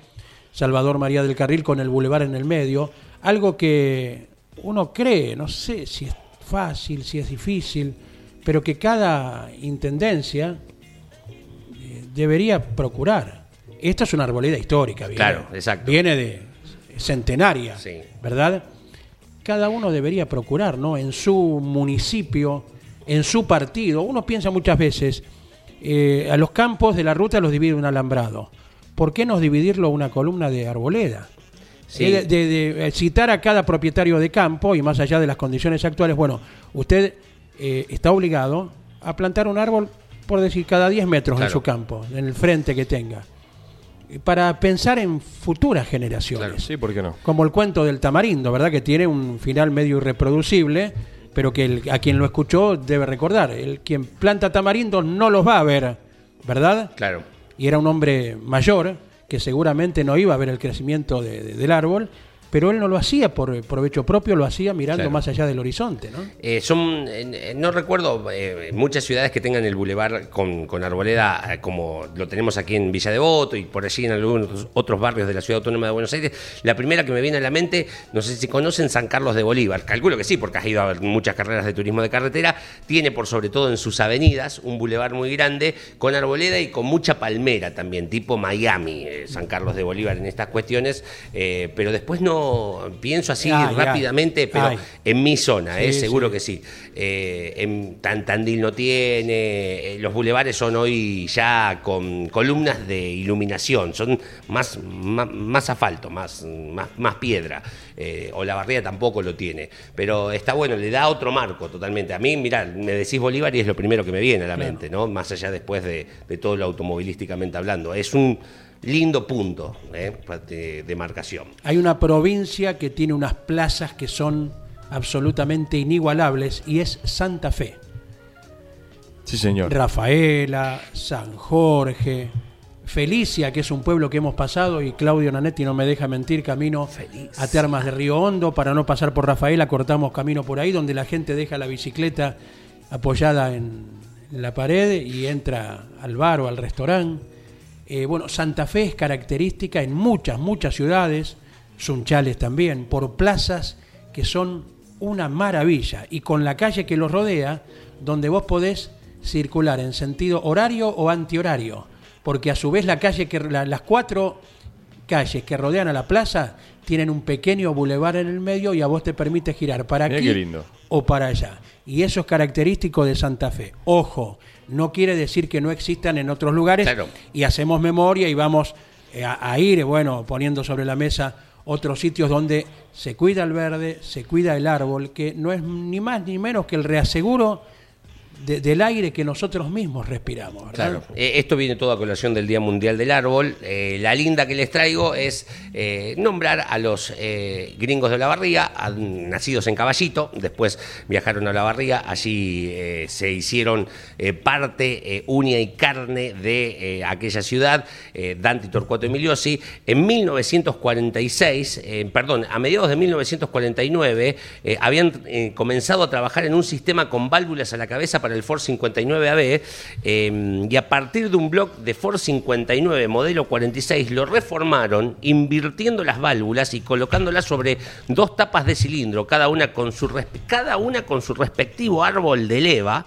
S2: Salvador María del Carril con el bulevar en el medio. Algo que uno cree, no sé si es fácil, si es difícil, pero que cada intendencia eh, debería procurar. Esta es una arboleda histórica, viene,
S3: Claro, exacto.
S2: viene de centenaria,
S3: Sí.
S2: ¿verdad? Cada uno debería procurar, ¿no? En su municipio, en su partido. Uno piensa muchas veces, eh, a los campos de la ruta los divide un alambrado. ¿Por qué no dividirlo una columna de arboleda?
S3: Sí.
S2: Eh, de, de, eh, citar a cada propietario de campo y más allá de las condiciones actuales, bueno, usted eh, está obligado a plantar un árbol, por decir, cada 10 metros en su campo, en el frente que tenga, para pensar en futuras generaciones.
S3: Claro,
S4: Sí, ¿por qué no?
S2: Como el cuento del tamarindo, ¿verdad? Que tiene un final medio irreproducible, pero que el- a quien lo escuchó debe recordar. El quien planta tamarindos no los va a ver, ¿verdad?
S3: Claro.
S2: y era un hombre mayor que seguramente no iba a ver el crecimiento de- de- del árbol, pero él no lo hacía por provecho propio, lo hacía mirando
S3: Claro.
S2: más allá del horizonte, ¿no?
S3: Eh, son, eh, no recuerdo eh, muchas ciudades que tengan el bulevar con, con arboleda eh, como lo tenemos aquí en Villa Devoto y por allí en algunos otros barrios de la Ciudad Autónoma de Buenos Aires. La primera que me viene a la mente, no sé si conocen San Carlos de Bolívar. Calculo que sí, porque has ido a ver muchas carreras de turismo de carretera. Tiene por sobre todo en sus avenidas un bulevar muy grande con arboleda y con mucha palmera también, tipo Miami, eh, San Carlos de Bolívar en estas cuestiones. eh, pero después no pienso así
S2: Ay, ay.
S3: rápidamente, pero
S2: Ay.
S3: en mi zona, eh,
S2: Sí,
S3: seguro
S2: sí.
S3: que sí. Eh, en Tan- Tandil no tiene, eh, los bulevares son hoy ya con columnas de iluminación, son más, más, más asfalto, más, más, más piedra. Eh, o la barrera tampoco lo tiene. Pero está bueno, le da otro marco totalmente. A mí, mirá, me decís Bolívar y es lo primero que me viene a la mente, ¿no? Más allá después de, de todo lo automovilísticamente hablando. Es un lindo punto eh, de, de marcación.
S2: Hay una provincia que tiene unas plazas que son absolutamente inigualables y es Santa Fe.
S4: Sí, señor.
S2: Rafaela, San Jorge, Felicia, que es un pueblo que hemos pasado y Claudio Nanetti no me deja mentir, camino a Termas de Río Hondo, para no pasar por Rafaela, cortamos camino por ahí, donde la gente deja la bicicleta apoyada en la pared y entra al bar o al restaurante. Eh, bueno, Santa Fe es característica en muchas, muchas ciudades, Sunchales también, por plazas que son una maravilla y con la calle que los rodea, donde vos podés circular en sentido horario o antihorario, porque a su vez la calle que la- las cuatro calles que rodean a la plaza tienen un pequeño bulevar en el medio y a vos te permite girar para
S4: Mirá
S2: aquí
S4: lindo.
S2: o para allá. Y eso es característico de Santa Fe. Ojo, no quiere decir que no existan en otros lugares
S3: Claro.
S2: y hacemos memoria y vamos eh, a, a ir, bueno, poniendo sobre la mesa otros sitios donde se cuida el verde, se cuida el árbol, que no es ni más ni menos que el reaseguro de- del aire que nosotros mismos respiramos, ¿verdad?
S3: Claro, eh, esto viene todo a colación del Día Mundial del Árbol. Eh, la linda que les traigo es eh, nombrar a los gringos de Olavarría, a- nacidos en Caballito, después viajaron a Olavarría, allí se hicieron parte uña y carne de aquella ciudad, Dante Torcuato Emiliosi. En 1946, eh, perdón, a mediados de 1949, eh, habían comenzado a trabajar en un sistema con válvulas a la cabeza para el Ford 59AB eh, y a partir de un block de Ford 59 modelo 46 lo reformaron invirtiendo las válvulas y colocándolas sobre dos tapas de cilindro, cada una con su, cada una con su respectivo árbol de leva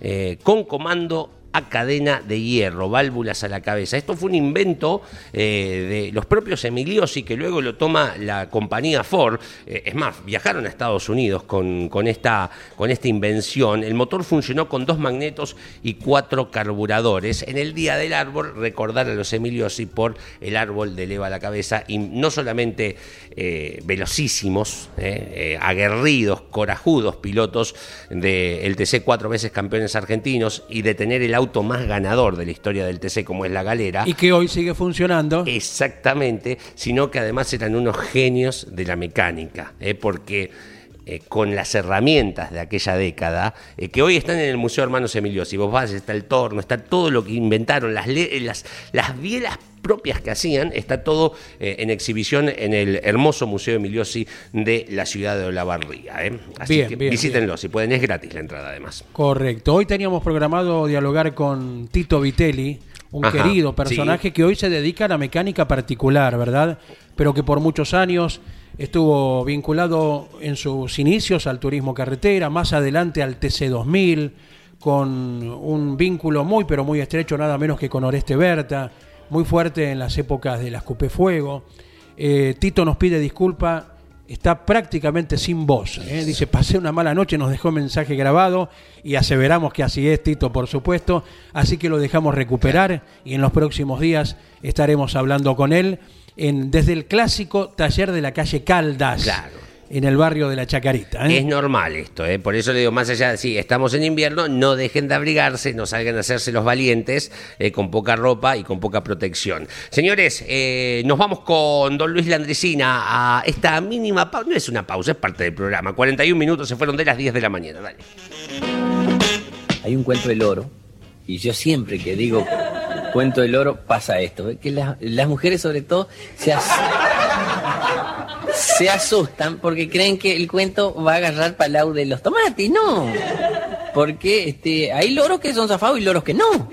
S3: eh, con comando a cadena de hierro, válvulas a la cabeza. Esto fue un invento eh, de los propios Emiliosi que luego lo toma la compañía Ford. Eh, es más, viajaron a Estados Unidos con, con esta, con esta invención. El motor funcionó con dos magnetos y cuatro carburadores. En el Día del Árbol, recordar a los Emiliosi por el árbol de leva a la cabeza y no solamente eh, velocísimos, aguerridos, corajudos pilotos del TC cuatro veces campeones argentinos y de tener el auto más ganador de la historia del TC como es la galera.
S2: Y que hoy sigue funcionando.
S3: Exactamente, sino que además eran unos genios de la mecánica, ¿eh? porque eh, con las herramientas de aquella década, eh, que hoy están en el Museo Hermanos Emilio, si vos vas, está el torno, está todo lo que inventaron, las, le- las, las bielas propias que hacían, está todo eh, en exhibición en el hermoso Museo Emiliosi de la ciudad de Olavarría. ¿eh? Así
S2: Bien,
S3: que
S2: bien,
S3: visítenlo, si pueden, es gratis la entrada además.
S2: Correcto. Hoy teníamos programado dialogar con Tito Vitelli, un
S3: Ajá,
S2: querido personaje que hoy se dedica a la mecánica particular, ¿verdad? Pero que por muchos años estuvo vinculado en sus inicios al turismo carretera, más adelante al TC2000, con un vínculo muy, pero muy estrecho, nada menos que con Oreste Berta, muy fuerte en las épocas de las Cupé Fuego. Eh, Tito nos pide disculpa está prácticamente sin voz. ¿eh? Dice, pasé una mala noche, nos dejó mensaje grabado y aseveramos que así es, Tito, por supuesto. Así que lo dejamos recuperar y en los próximos días estaremos hablando con él en, desde el clásico taller de la calle Caldas,
S3: Claro.
S2: en el barrio de la Chacarita. ¿eh?
S3: Es normal esto, ¿eh? por eso le digo, más allá de sí, estamos en invierno, no dejen de abrigarse, no salgan a hacerse los valientes eh, con poca ropa y con poca protección. Señores, eh, nos vamos con don Luis Landricina a esta mínima pausa, no es una pausa, es parte del programa, 41 minutos se fueron de las 10 de la mañana, dale.
S6: Hay un cuento del oro, y yo siempre que digo cuento del oro pasa esto, ¿eh? que las, mujeres sobre todo se, se asustan porque creen que el cuento va a agarrar palau de los tomates, no. Porque este, hay loros que son zafados y loros que no.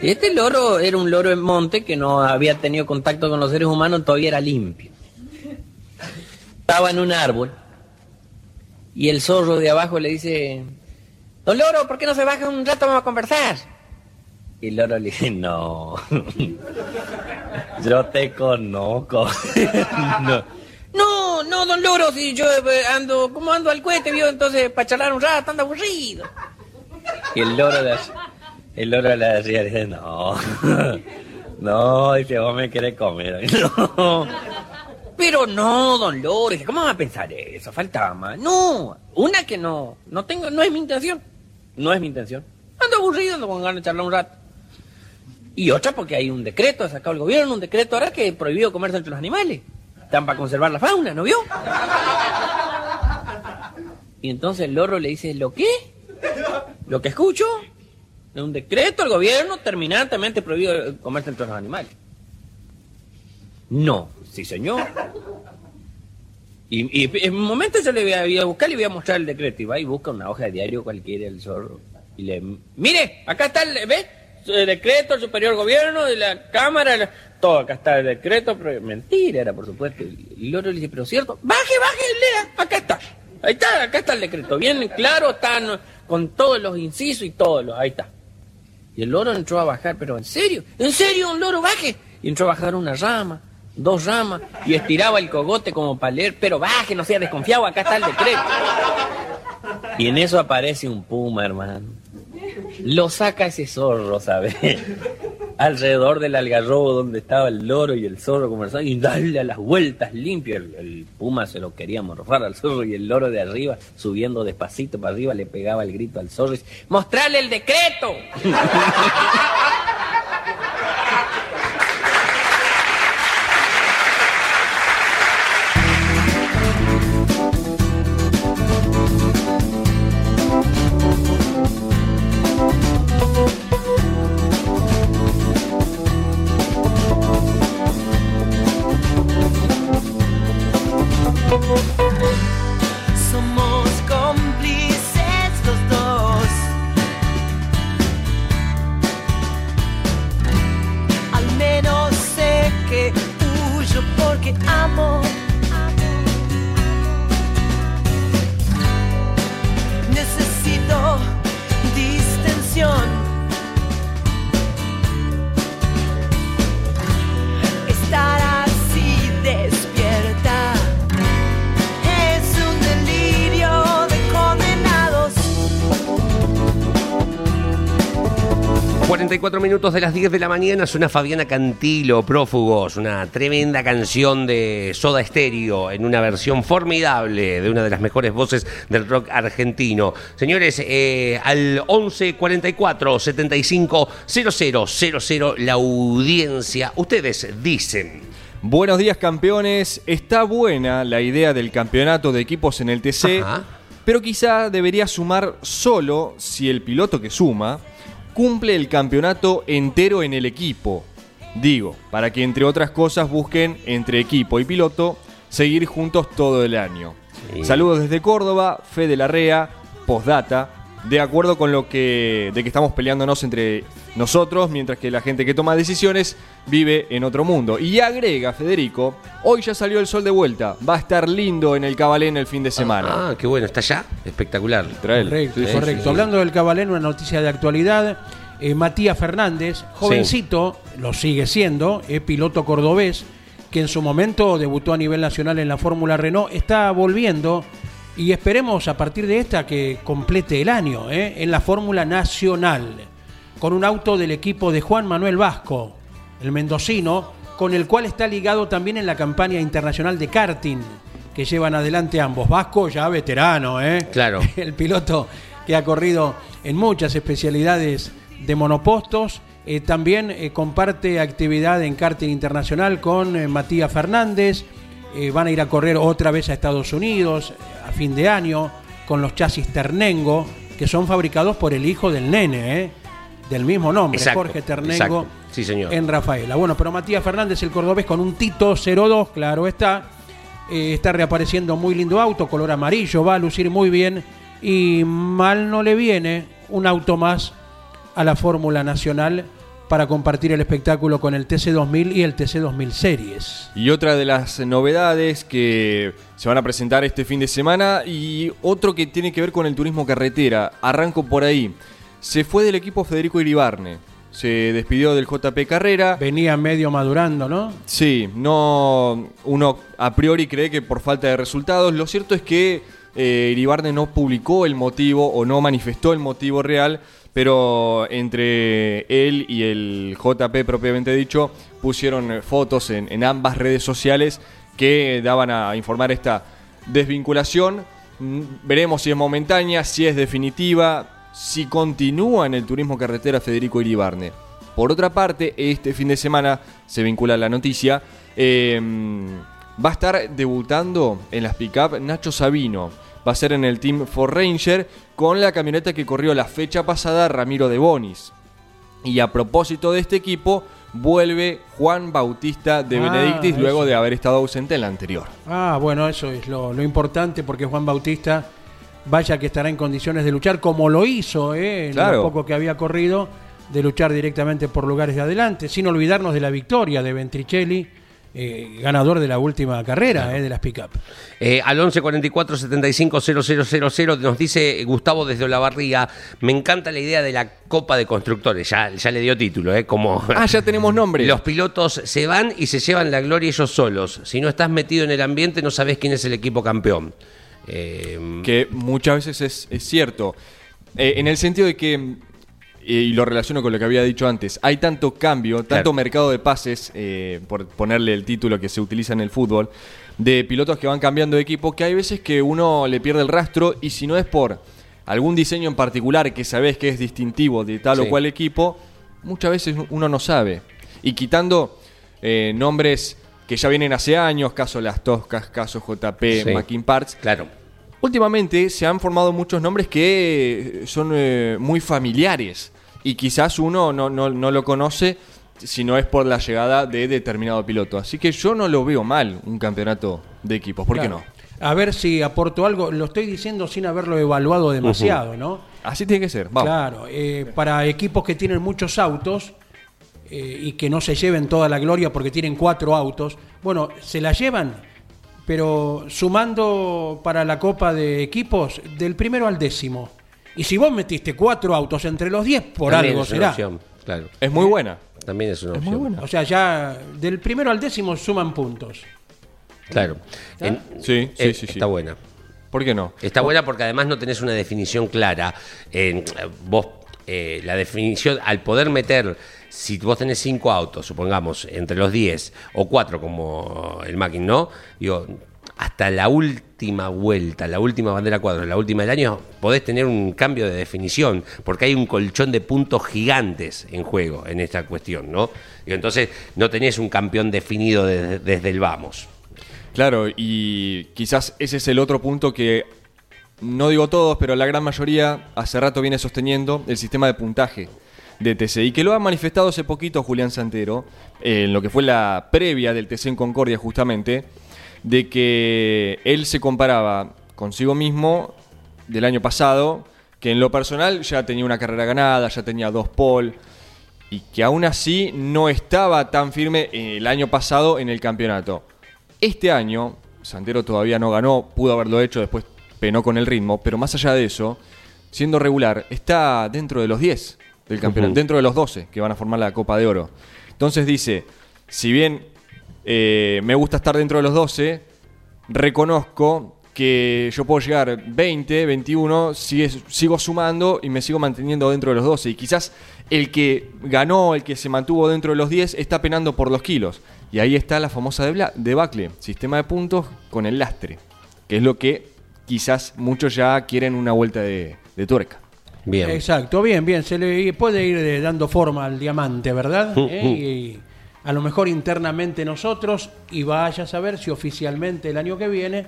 S6: Este loro era un loro en monte que no había tenido contacto con los seres humanos, todavía era limpio. Estaba en un árbol y el zorro de abajo le dice, Don Loro, ¿por qué no se baja un rato? Vamos a conversar. Y loro le dice, no, yo te conozco. no. no, no, don Loro, si yo eh, ando, ¿cómo ando al cohete, vio? Entonces, para charlar un rato, ando aburrido. Y el loro le el loro le hacía, dice, no, no, dice, vos me querés comer. No. Pero no, don Loro, dice, ¿cómo va a pensar eso? Faltaba más. No, una que no, no tengo, no es mi intención. No es mi intención. Ando aburrido, ando con ganas de charlar un rato. Y otra porque hay un decreto, ha sacado el gobierno un decreto ahora que prohibió comerse entre los animales. Están para conservar la fauna, ¿no vio? Y entonces el loro le dice, ¿lo qué? ¿Lo que escucho? De un decreto del gobierno terminantemente prohibido comerse entre los animales. No, sí señor. Y, en un momento yo le voy a, buscar y voy a mostrar el decreto. Y va y busca una hoja de diario cualquiera el zorro. Y le... Mire, acá está el... ¿Ves? El decreto del superior gobierno, de la cámara, todo. Acá está el decreto. Pero mentira era, por supuesto. El loro le dice, pero cierto. Baje, baje, lea. Acá está. Ahí está, acá está el decreto. Bien claro, están con todos los incisos y todos los... Ahí está. Y el loro entró a bajar, pero en serio, en serio, un loro baje. Y entró a bajar una rama, dos ramas, y estiraba el cogote como para leer, pero baje, no sea desconfiado, acá está el decreto. Y en eso aparece un puma, hermano. Lo saca ese zorro, ¿sabes? alrededor del algarrobo donde estaba el loro y el zorro conversando y darle a las vueltas limpio. El, puma se lo quería morfar al zorro y el loro de arriba, subiendo despacito para arriba, le pegaba el grito al zorro y dice, ¡mostrarle el decreto!
S3: 44 minutos de las 10 de la mañana suena Fabiana Cantilo, Prófugos, una tremenda canción de Soda Stereo en una versión formidable de una de las mejores voces del rock argentino. Señores, eh, al 11 44 75 0000 la audiencia, ustedes dicen.
S4: Buenos días campeones, está buena la idea del campeonato de equipos en el TC,
S3: Ajá.
S4: pero quizá debería sumar solo si el piloto que suma cumple el campeonato entero en el equipo. Digo, para que entre otras cosas busquen entre equipo y piloto seguir juntos todo el año.
S3: Sí.
S4: Saludos desde Córdoba, Fede Larrea, postdata, de acuerdo con lo que de que estamos peleándonos entre nosotros, mientras que la gente que toma decisiones vive en otro mundo. Y agrega Federico, hoy ya salió el sol de vuelta, va a estar lindo en el Cabalén el fin de semana.
S3: Ah, qué bueno, está ya. Espectacular.
S4: Trael.
S2: Correcto,
S4: Sí, sí,
S2: correcto.
S4: sí, sí.
S2: Hablando del Cabalén, una noticia de actualidad. eh, Matías Fernández, jovencito, lo sigue siendo, eh, piloto cordobés, que en su momento debutó a nivel nacional en la Fórmula Renault, está volviendo y esperemos a partir de esta que complete el año eh, en la Fórmula Nacional, con un auto del equipo de Juan Manuel Vasco, el mendocino, con el cual está ligado también en la campaña internacional de karting que llevan adelante ambos. Vasco ya veterano, ¿eh?
S3: Claro.
S2: el piloto que ha corrido en muchas especialidades de monopostos. eh, también eh, comparte actividad en karting internacional con eh, Matías Fernández. Eh, van a ir a correr otra vez a Estados Unidos a fin de año con los chasis Ternengo, que son fabricados por el hijo del nene, ¿eh? del mismo nombre,
S3: Exacto,
S2: Jorge Ternengo.
S3: Sí, señor.
S2: en Rafaela. Bueno, pero Matías Fernández, el cordobés, con un Tito 02, claro está, eh, está reapareciendo muy lindo auto, color amarillo, va a lucir muy bien y mal no le viene un auto más a la Fórmula Nacional para compartir el espectáculo con el TC2000 y el TC2000 Series.
S4: Y otra de las novedades que se van a presentar este fin de semana y otro que tiene que ver con el turismo carretera. Arranco por ahí. Se fue del equipo Federico Iribarne. Se despidió del JP Carrera.
S2: Venía medio madurando, ¿no?
S4: Sí, no. Uno a priori cree que por falta de resultados. Lo cierto es que eh, Iribarne no publicó el motivo o no manifestó el motivo real, pero entre él y el JP propiamente dicho pusieron eh, fotos en, ambas redes sociales que daban a informar esta desvinculación. Mm, Veremos si es momentánea, si es definitiva, si continúa en el turismo carretera Federico Iribarne. Por otra parte, este fin de semana se vincula la noticia. eh, va a estar debutando en las pick-up Nacho Sabino. Va a ser en el Team Ford Ranger con la camioneta que corrió la fecha pasada Ramiro de Bonis. Y a propósito de este equipo, vuelve Juan Bautista de
S2: Ah,
S4: Benedictis luego de haber estado ausente en la anterior.
S2: Ah, bueno, eso es lo, lo importante porque Juan Bautista, vaya que estará en condiciones de luchar como lo hizo, ¿eh? en
S4: Claro.
S2: lo poco que había corrido, de luchar directamente por lugares de adelante, sin olvidarnos de la victoria de Ventricelli, eh, ganador de la última carrera eh, de las pick-up.
S3: Eh, al 11 44 75 000 nos dice Gustavo desde Olavarría, me encanta la idea de la Copa de Constructores, ya, ya le dio título, ¿eh? Como
S4: Ah, ya tenemos nombre.
S3: los pilotos se van y se llevan la gloria ellos solos. Si no estás metido en el ambiente no sabes quién es el equipo campeón. Eh,
S4: que muchas veces es, es cierto. Eh, en el sentido de que y lo relaciono con lo que había dicho antes, hay tanto cambio, tanto
S3: Claro.
S4: mercado de pases, eh, por ponerle el título que se utiliza en el fútbol, de pilotos que van cambiando de equipo, que hay veces que uno le pierde el rastro y si no es por algún diseño en particular que sabes que es distintivo de tal
S3: Sí.
S4: o cual equipo, muchas veces uno no sabe. Y quitando eh, nombres que ya vienen hace años, caso Las Toscas, caso JP,
S3: Sí.
S4: Mackin Parts,
S3: Claro.
S4: Últimamente se han formado muchos nombres que son eh, muy familiares y quizás uno no, no- no lo conoce si no es por la llegada de determinado piloto. Así que yo no lo veo mal un campeonato de equipos. ¿Por
S2: Claro.
S4: qué no?
S2: A ver si aporto algo. Lo estoy diciendo sin haberlo evaluado demasiado, ¿no?
S4: Así tiene que ser. Vamos.
S2: Claro, eh, para equipos que tienen muchos autos eh, y que no se lleven toda la gloria porque tienen cuatro autos, bueno, se la llevan, pero sumando para la Copa de Equipos del primero al décimo. Y si vos metiste cuatro autos entre los diez, por
S3: También
S2: algo
S3: es una
S2: será.
S3: opción, Claro.
S4: Es muy buena.
S3: También es una
S4: Es muy
S3: opción.
S4: buena.
S2: O sea, ya del primero al décimo suman puntos.
S3: Claro. En-
S4: Sí, sí,
S3: eh,
S4: sí, sí.
S3: Está buena.
S4: ¿Por qué no?
S3: Está buena porque además no tenés una definición clara. En, eh, vos, eh, la definición, al poder meter, si vos tenés cinco autos, supongamos, entre los 10 o cuatro como el Mackin, ¿no? Digo, hasta la última vuelta, la última bandera cuadro, la última del año, podés tener un cambio de definición, porque hay un colchón de puntos gigantes en juego en esta cuestión, ¿no? Digo, entonces no tenés un campeón definido desde, desde el vamos.
S4: Claro, y quizás ese es el otro punto que no digo todos, pero la gran mayoría hace rato viene sosteniendo el sistema de puntaje de TC y que lo ha manifestado hace poquito Julián Santero eh, en lo que fue la previa del TC en Concordia justamente de que él se comparaba consigo mismo del año pasado que en lo personal ya tenía una carrera ganada, ya tenía dos pole y que aún así no estaba tan firme el año pasado en el campeonato. Este año, Santero todavía no ganó, pudo haberlo hecho, después penó con el ritmo, pero más allá de eso, siendo regular, está dentro de los 10 del campeonato, dentro de los 12 que van a formar la Copa de Oro. Entonces dice, si bien eh, me gusta estar dentro de los 12, reconozco que yo puedo llegar 20, 21, sigue- sigo sumando y me sigo manteniendo dentro de los 12. Y quizás el que ganó, el que se mantuvo dentro de los 10, está penando por los kilos. Y ahí está la famosa debacle, sistema de puntos con el lastre, que es lo que quizás muchos ya quieren una vuelta de, de tuerca.
S3: Bien.
S2: Exacto, bien, bien. Se le puede ir eh, dando forma al diamante, ¿verdad? ¿Eh? Y a lo mejor internamente nosotros, y vaya a saber si oficialmente el año que viene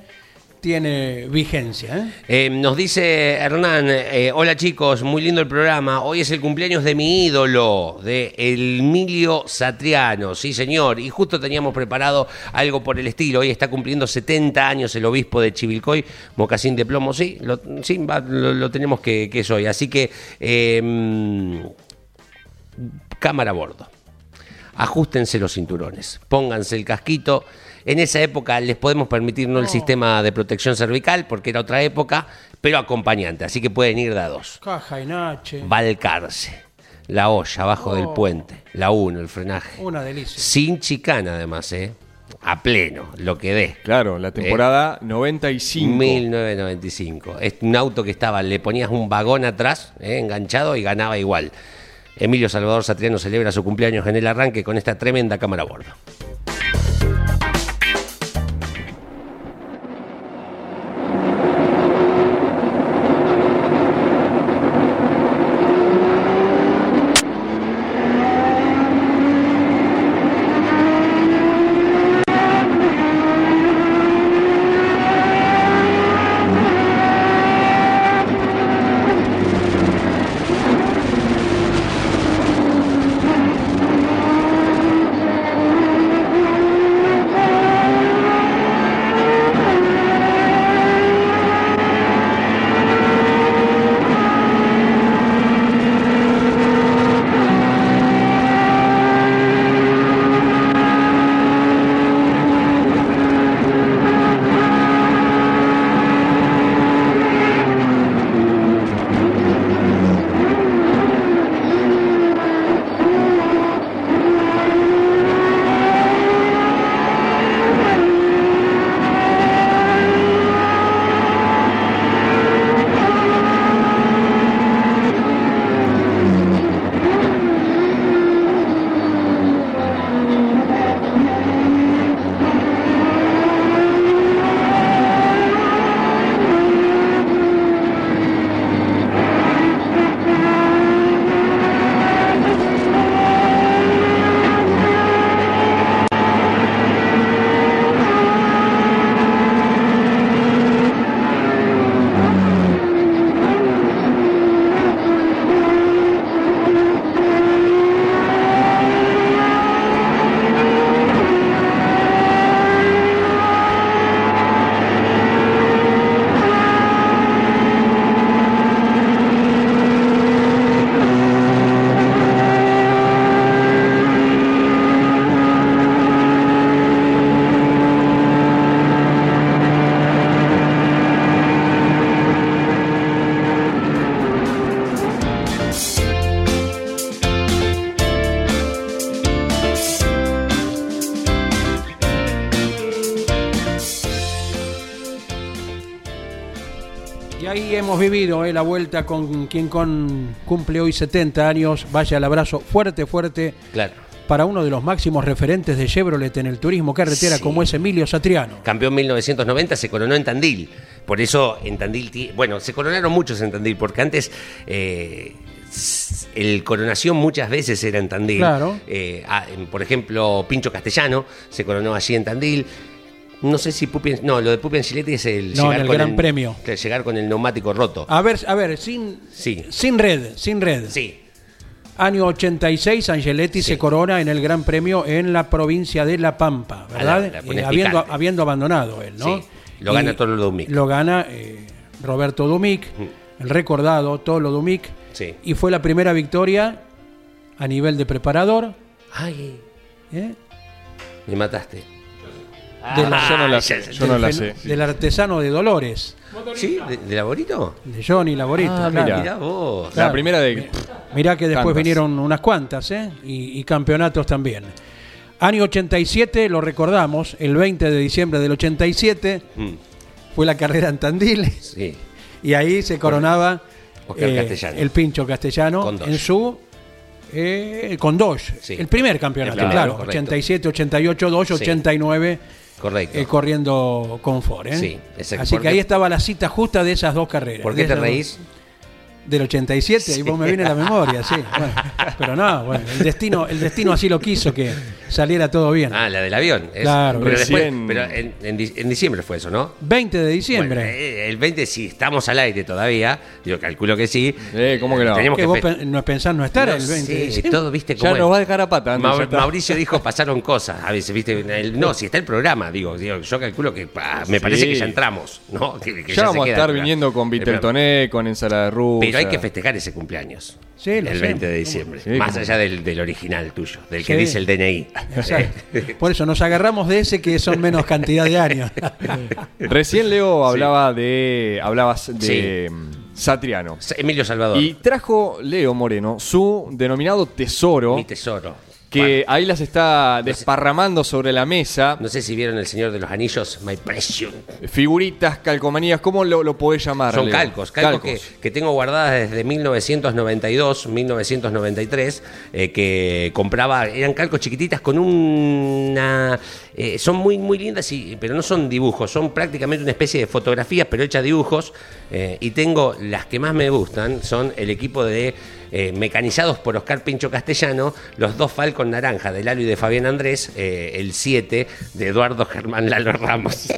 S2: tiene vigencia. ¿eh?
S3: Eh, nos dice Hernán, eh, hola chicos, muy lindo el programa. Hoy es el cumpleaños de mi ídolo, de Emilio Satriano, sí señor. Y justo teníamos preparado algo por el estilo. Hoy está cumpliendo 70 años el obispo de Chivilcoy, Mocasín de Plomo, sí, lo, sí, lo, tenemos que, que es hoy. Así que, mm, cámara a bordo. Ajustense los cinturones, pónganse el casquito. En esa época les podemos permitir no el sistema de protección cervical, porque era otra época, pero acompañante, así que pueden ir de a dos.
S2: Caja en H.
S3: Balcarce, la olla abajo del
S2: Oh.
S3: puente, la 1, el frenaje.
S2: Una delicia.
S3: Sin chicana además, ¿eh? A pleno, lo que dé.
S4: Claro, la temporada 95.
S3: 1995. Es un auto que estaba, le ponías un vagón atrás, eh, enganchado y ganaba igual. Emilio Salvador Satriano celebra su cumpleaños en el arranque con esta tremenda cámara a bordo.
S2: Y hemos vivido eh, la vuelta con quien con cumple hoy 70 años. Vaya el abrazo fuerte, fuerte
S3: Claro.
S2: para uno de los máximos referentes de Chevrolet en el turismo carretera
S3: Sí.
S2: como es Emilio Satriano.
S3: Campeón 1990, se coronó en Tandil. Por eso en Tandil, bueno, se coronaron muchos en Tandil, porque antes eh, el coronación muchas veces era en Tandil.
S2: Claro.
S3: Eh, ah, por ejemplo, Pincho Castellano se coronó allí en Tandil. No sé si Pupi, no, lo de Pupi Angiletti es el
S2: No, en el
S3: con
S2: Gran Premio.
S3: que llegar con el neumático roto.
S2: A ver, a ver, sin,
S3: Sí.
S2: sin red, sin red.
S3: Sí,
S2: Año 86, Angeletti
S3: Sí.
S2: se corona en el Gran Premio en la provincia de La Pampa,
S3: A
S2: ¿verdad?
S3: la- la pone
S2: Eh, habiendo, habiendo abandonado él, ¿no?
S3: Sí. Lo gana Tolo Dumic.
S2: Lo gana eh, Roberto Dumic, el recordado Tolo Dumic.
S3: Sí.
S2: Y fue la primera victoria a nivel de preparador.
S3: Ay,
S2: ¿eh?
S3: me mataste.
S2: De la-
S4: Yo no la
S3: Ah,
S4: sé, yo no
S2: Del
S4: la sé.
S2: Del artesano de Dolores,
S3: ¿Sí? ¿De, de Laborito?
S2: de Johnny Laborito.
S4: Ah,
S2: claro.
S4: mira.
S3: Mirá vos.
S4: La primera de.
S2: Mirá que después
S4: Tantas.
S2: vinieron unas cuantas, ¿eh? Y, y campeonatos también. Año 87, lo recordamos, el 20 de diciembre del 87,
S3: Mm,
S2: fue la carrera en Tandil
S3: sí.
S2: y ahí se coronaba
S3: Oscar
S2: eh,
S3: Castellano.
S2: el pincho castellano en su... eh, con Dodge,
S3: Sí.
S2: el primer campeonato,
S3: El primero,
S2: claro,
S3: correcto.
S2: 87, 88, 2,
S3: Sí.
S2: 89,
S3: Correcto.
S2: eh, corriendo con Ford. ¿eh?
S3: Sí, exacto.
S2: Así que ahí estaba la cita justa de esas dos carreras.
S3: ¿Por qué te
S2: dos-
S3: reís?
S2: Del 87, y vos me viene la memoria, sí. Bueno, pero no, bueno, el destino, el destino así lo quiso que saliera todo bien.
S3: Ah, la del avión. Es-
S2: Claro,
S3: pero después- pero en, en di- en diciembre fue eso, ¿no?
S2: 20 de diciembre.
S3: Bueno, eh, el 20, si estamos al aire todavía, yo calculo que sí.
S4: Eh, ¿cómo que no?
S3: Tenemos
S2: que
S3: que
S2: vos no pensás no estar
S3: No
S2: el 20 de
S3: sé,
S2: diciembre.
S3: todo, viste,
S4: Ya
S3: cómo
S4: nos
S3: es.
S4: va a dejar a pata. Ya está.
S3: Mauricio dijo, pasaron cosas. A veces, viste, el- no, si está el programa, digo, digo, yo calculo que pa, me
S4: Sí.
S3: parece que ya entramos, ¿no? Que- que
S4: Ya vamos a
S3: queda
S4: estar viniendo con
S3: el
S4: Vitel
S3: programa.
S4: Toné, con ensalada rusa.
S3: Pero hay que festejar ese cumpleaños.
S2: Sí, lo
S3: el
S2: sé.
S3: 20 de diciembre.
S4: Sí,
S3: más allá del, del original tuyo, del que
S2: Sí.
S3: dice el DNI.
S2: Exacto. Por eso nos agarramos de ese que son menos cantidad de años.
S4: Recién Leo hablaba de. Hablabas de
S3: Sí.
S4: Satriano.
S3: Emilio Salvador.
S4: Y trajo Leo Moreno su denominado tesoro.
S3: Mi tesoro.
S4: Que ahí las está desparramando sobre la mesa.
S3: No sé si vieron El Señor de los Anillos, My Precious.
S4: Figuritas, calcomanías, ¿cómo lo, lo podés llamar?
S3: Son
S4: Leo?
S3: calcos, calcos, Que, que tengo guardadas desde 1992, 1993, eh, que compraba, eran calcos chiquititas con una... eh, son muy, muy lindas, y, pero no son dibujos, son prácticamente una especie de fotografías, pero hechas dibujos, eh, y tengo las que más me gustan, son el equipo de... eh, mecanizados por Oscar Pincho Castellano, los dos Falcon Naranja de Lalo y de Fabián Andrés, eh, el 7 de Eduardo Germán Lalo Ramos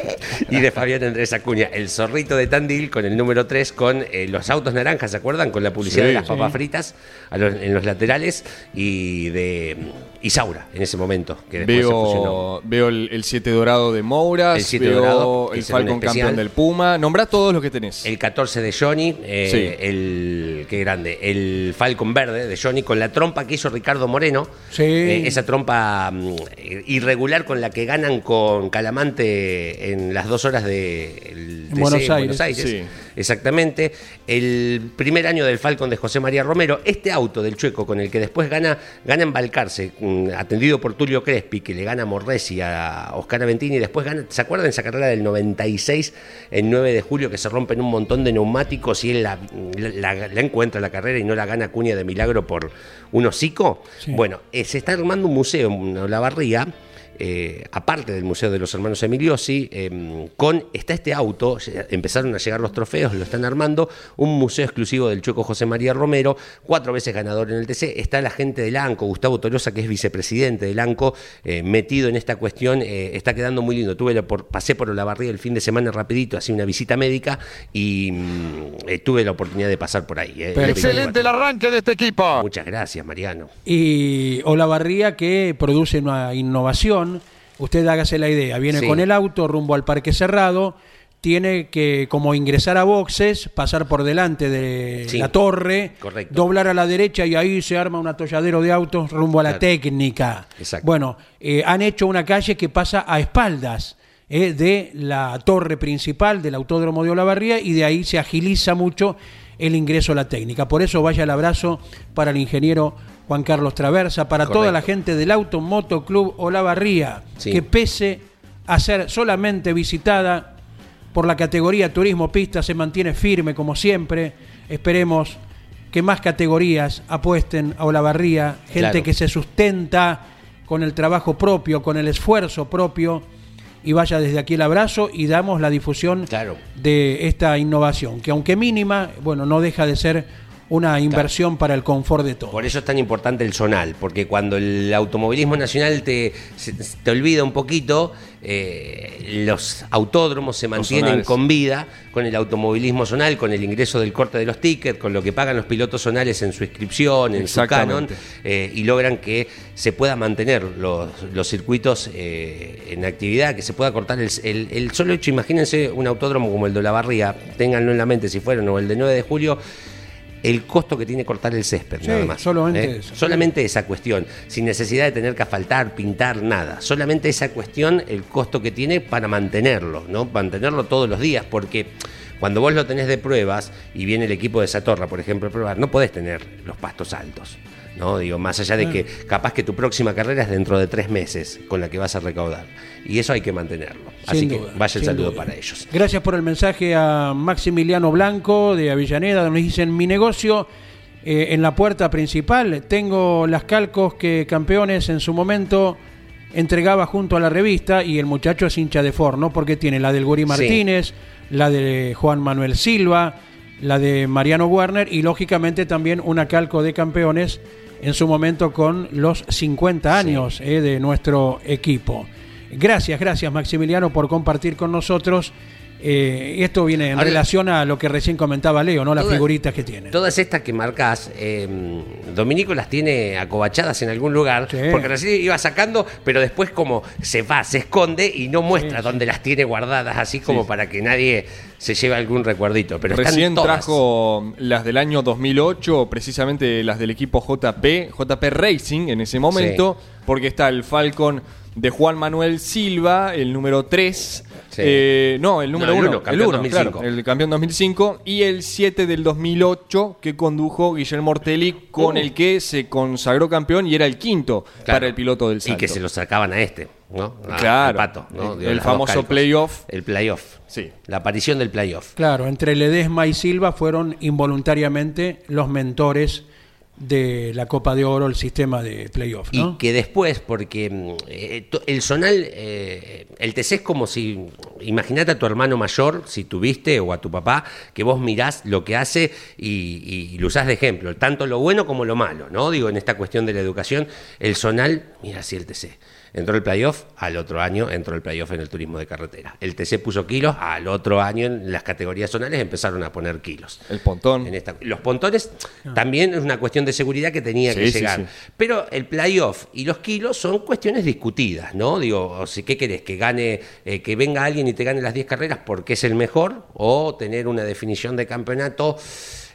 S3: y de Fabián Andrés Acuña, el zorrito de Tandil con el número 3 con eh, los autos naranjas, ¿se acuerdan? Con la publicidad
S4: Sí,
S3: de las
S4: sí.
S3: papas fritas a los- en los laterales y de Isaura en ese momento, que después se fusionó.
S4: Veo, veo el 7 dorado de Mouras,
S3: El siete
S4: veo
S3: dorado,
S4: el Falcon campeón del Puma. Nombrá todos los que tenés.
S3: El 14 de Johnny, eh,
S4: Sí.
S3: el qué grande, el Falcon verde de Johnny con la trompa que hizo Ricardo Moreno,
S2: Sí.
S3: Eh, esa trompa mm, irregular con la que ganan con Calamante en las dos horas de el
S2: Buenos Aires,
S4: sí.
S3: Exactamente. El primer año del Falcon de José María Romero, este auto del Chueco con el que después gana gana en Balcarce, mm, atendido por Tulio Crespi, que le gana a Morresi a Oscar Aventini, y después gana, ¿se acuerdan esa carrera del 96, el 9 de julio, que se rompen un montón de neumáticos y él la, la- la encuentra la carrera y no la gana Cuña de milagro por un hocico?
S2: Sí.
S3: Bueno, eh, se está armando un museo en Olavarría, eh, aparte del Museo de los Hermanos Emiliosi, eh, con, está este auto, empezaron a llegar los trofeos, lo están armando, un museo exclusivo del Chueco José María Romero, cuatro veces ganador en el TC, está la gente del ANCO, Gustavo Tolosa, que es vicepresidente del ANCO, eh, metido en esta cuestión, eh, está quedando muy lindo. Tuve la por, pasé por Olavarría el fin de semana rapidito, así una visita médica y mm, eh, tuve la oportunidad de pasar por ahí. eh, el
S7: Excelente el
S3: 24.
S7: arranque de este equipo.
S3: Muchas gracias, Mariano.
S2: Y Olavarría que produce una innovación. Usted hágase la idea, viene
S3: Sí.
S2: con el auto rumbo al parque cerrado, tiene que como ingresar a boxes, pasar por delante de
S3: Sí.
S2: la torre,
S3: Correcto.
S2: doblar a la derecha y ahí se arma un atolladero de autos rumbo a la
S3: Claro.
S2: técnica.
S3: Exacto.
S2: Bueno, eh, han hecho una calle que pasa a espaldas eh, de la torre principal del Autódromo de Olavarría y de ahí se agiliza mucho el ingreso a la técnica. Por eso vaya el abrazo para el ingeniero Juan Carlos Traversa, para toda la gente del Automoto Club Olavarría,
S3: Sí.
S2: que pese a ser solamente visitada por la categoría Turismo Pista se mantiene firme como siempre. Esperemos que más categorías apuesten a Olavarría, gente
S3: Claro.
S2: que se sustenta con el trabajo propio, con el esfuerzo propio. Y vaya desde aquí el abrazo y damos la difusión
S3: Claro.
S2: de esta innovación, que aunque mínima, bueno, no deja de ser una inversión para el confort de todos.
S3: Por eso es tan importante el zonal, porque cuando el automovilismo nacional te, se- te olvida un poquito, eh, los autódromos se mantienen con vida con el automovilismo zonal, con el ingreso del corte de los tickets, con lo que pagan los pilotos zonales en su inscripción, en su canon, eh, y logran que se pueda mantener los, los circuitos eh, en actividad, que se pueda cortar el, el- el solo hecho, imagínense un autódromo como el de La Barría, ténganlo en la mente si fueron, o el de 9 de julio, el costo que tiene cortar el césped,
S2: Sí,
S3: nada más.
S2: solamente
S3: ¿eh?
S2: eso.
S3: Solamente esa cuestión, sin necesidad de tener que asfaltar, pintar, nada. Solamente esa cuestión, el costo que tiene para mantenerlo, ¿no? Mantenerlo todos los días, porque cuando vos lo tenés de pruebas y viene el equipo de Satorra, por ejemplo, a probar, no podés tener los pastos altos. ¿No? Digo, más allá de que capaz que tu próxima carrera es dentro de tres meses con la que vas a recaudar. Y eso hay que mantenerlo. Así que vaya el saludo
S2: duda.
S3: para ellos.
S2: Gracias por el mensaje a Maximiliano Blanco de Avellaneda, donde dicen mi negocio eh, en la puerta principal. Tengo las calcos que campeones en su momento entregaba junto a la revista y el muchacho es hincha de Ford, ¿no? Porque tiene la del Guri
S3: Sí.
S2: Martínez, la de Juan Manuel Silva, la de Mariano Werner y lógicamente también una calco de campeones en su momento con los 50 años eh, de nuestro equipo. Gracias, gracias Maximiliano por compartir con nosotros. Eh, y esto viene en
S3: Ahora-
S2: relación a lo que recién comentaba Leo, ¿no? Las
S3: Todas-
S2: figuritas que tiene.
S3: Todas estas que marcás, eh, Dominico las tiene acobachadas en algún lugar,
S2: Sí.
S3: porque recién iba sacando, pero después como se va, se esconde y no muestra dónde las tiene guardadas, así como para que nadie se lleve algún recuerdito. Pero están
S4: Recién
S3: todas.
S4: trajo las del año 2008, precisamente las del equipo JP, JP Racing en ese momento, porque está el Falcon de Juan Manuel Silva, el número 3.
S3: Sí.
S4: no, el número
S3: No, el
S4: 1,
S3: uno, campeón 2005.
S4: claro, el campeón 2005, y el 7 del 2008 que condujo Guillermo Ortelli, con
S3: Uh.
S4: el que se consagró campeón y era el quinto
S3: Claro.
S4: para el piloto del
S3: Y
S4: salto.
S3: que se lo sacaban a este, ¿no? A-
S4: Claro.
S3: pato, ¿no?
S4: El-
S3: Digo,
S4: famoso playoff.
S3: El playoff.
S4: Sí.
S3: La aparición del playoff.
S2: Claro, entre Ledesma y Silva fueron involuntariamente los mentores de la Copa de Oro, el sistema de playoff,
S3: Y que después, porque eh, el zonal, eh, el TC es como si, imagínate a tu hermano mayor, si tuviste, o a tu papá, que vos mirás lo que hace y, y lo usás de ejemplo, tanto lo bueno como lo malo, ¿no? Digo, en esta cuestión de la educación, el zonal, mira así el TC. Entró el playoff, al otro año entró el playoff en el turismo de carretera. El TC puso kilos, al otro año en las categorías zonales empezaron a poner kilos.
S4: El pontón.
S3: En esta- los pontones también es una cuestión de seguridad que tenía que
S4: Sí,
S3: llegar.
S4: sí.
S3: Pero el playoff y los kilos son cuestiones discutidas, ¿no? Digo, o si, ¿qué querés? ¿Que gane, eh, que venga alguien y te gane las 10 carreras porque es el mejor? ¿O tener una definición de campeonato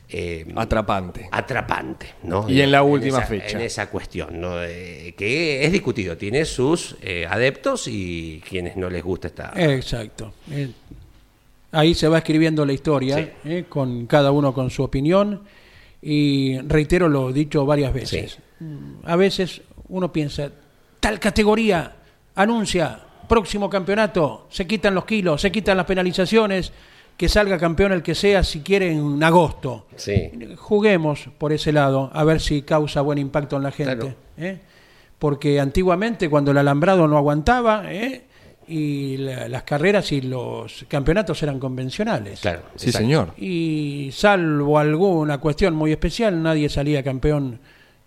S3: eh,
S4: Atrapante.
S3: atrapante, ¿no?
S4: Y en la última
S3: esa-
S4: fecha.
S3: En esa cuestión, ¿no? Eh, que es discutido, tiene sus eh, adeptos y quienes no les gusta esta...
S2: Exacto. Eh, ahí se va escribiendo la historia,
S3: Sí.
S2: eh, con cada uno con su opinión. Y reitero lo dicho varias veces.
S3: Sí.
S2: A veces uno piensa, tal categoría anuncia próximo campeonato, se quitan los kilos, se quitan las penalizaciones, que salga campeón el que sea si quiere en agosto.
S3: Sí.
S2: Juguemos por ese lado, a ver si causa buen impacto en la gente.
S3: Claro.
S2: ¿eh? Porque antiguamente, cuando el alambrado no aguantaba, ¿eh? Y la- las carreras y los campeonatos eran convencionales.
S3: Claro.
S4: Sí,
S3: exacto.
S4: señor.
S2: Y salvo alguna cuestión muy especial, nadie salía campeón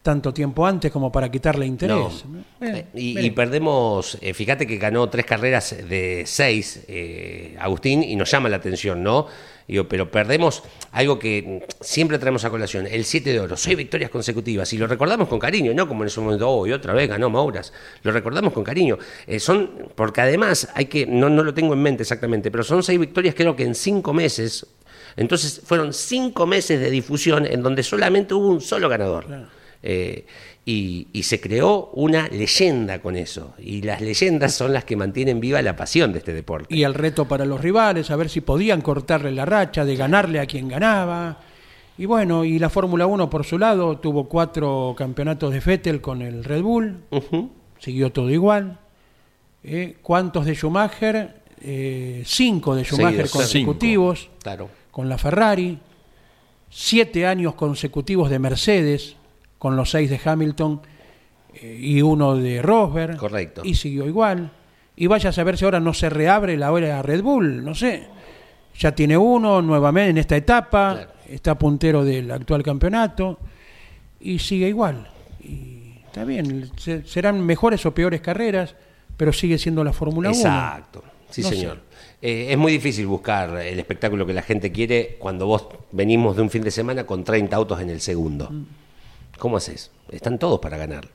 S2: tanto tiempo antes como para quitarle interés.
S3: No.
S2: Eh,
S3: Eh, y perdemos, eh, fíjate que ganó tres carreras de seis, eh, Agustín, y nos llama la atención, ¿no? Digo, pero perdemos algo que siempre traemos a colación, el 7 de oro, seis victorias consecutivas, y lo recordamos con cariño, no como en ese momento, oh, y otra vez ganó Mauras, lo recordamos con cariño. Eh, son, porque además hay que, no, no lo tengo en mente exactamente, pero son seis victorias creo que en cinco meses, entonces fueron cinco meses de difusión en donde solamente hubo un solo ganador. Eh, y, y se creó una leyenda con eso. Y las leyendas son las que mantienen viva la pasión de este deporte.
S2: y el reto para los rivales, a ver si podían cortarle la racha de ganarle a quien ganaba. Y bueno, y la Fórmula 1 por su lado tuvo cuatro campeonatos de Vettel con el Red Bull, siguió todo igual. Eh, ¿Cuántos de Schumacher? eh, cinco de Schumacher consecutivos
S3: Claro.
S2: con la Ferrari, siete años consecutivos de Mercedes con los seis de Hamilton eh, y uno de Rosberg.
S3: Correcto.
S2: Y siguió igual. Y vaya a saber si ahora no se reabre la hora Red Bull, no sé. Ya tiene uno nuevamente en esta etapa,
S3: Claro.
S2: está puntero del actual campeonato y sigue igual. Y está bien, se- serán mejores o peores carreras, pero sigue siendo la Fórmula 1.
S3: Exacto. Sí,
S2: No sé.
S3: señor. Eh, es muy difícil buscar el espectáculo que la gente quiere cuando vos venimos de un fin de semana con 30 autos en el segundo.
S2: Mm.
S3: ¿Cómo haces? Están todos para ganar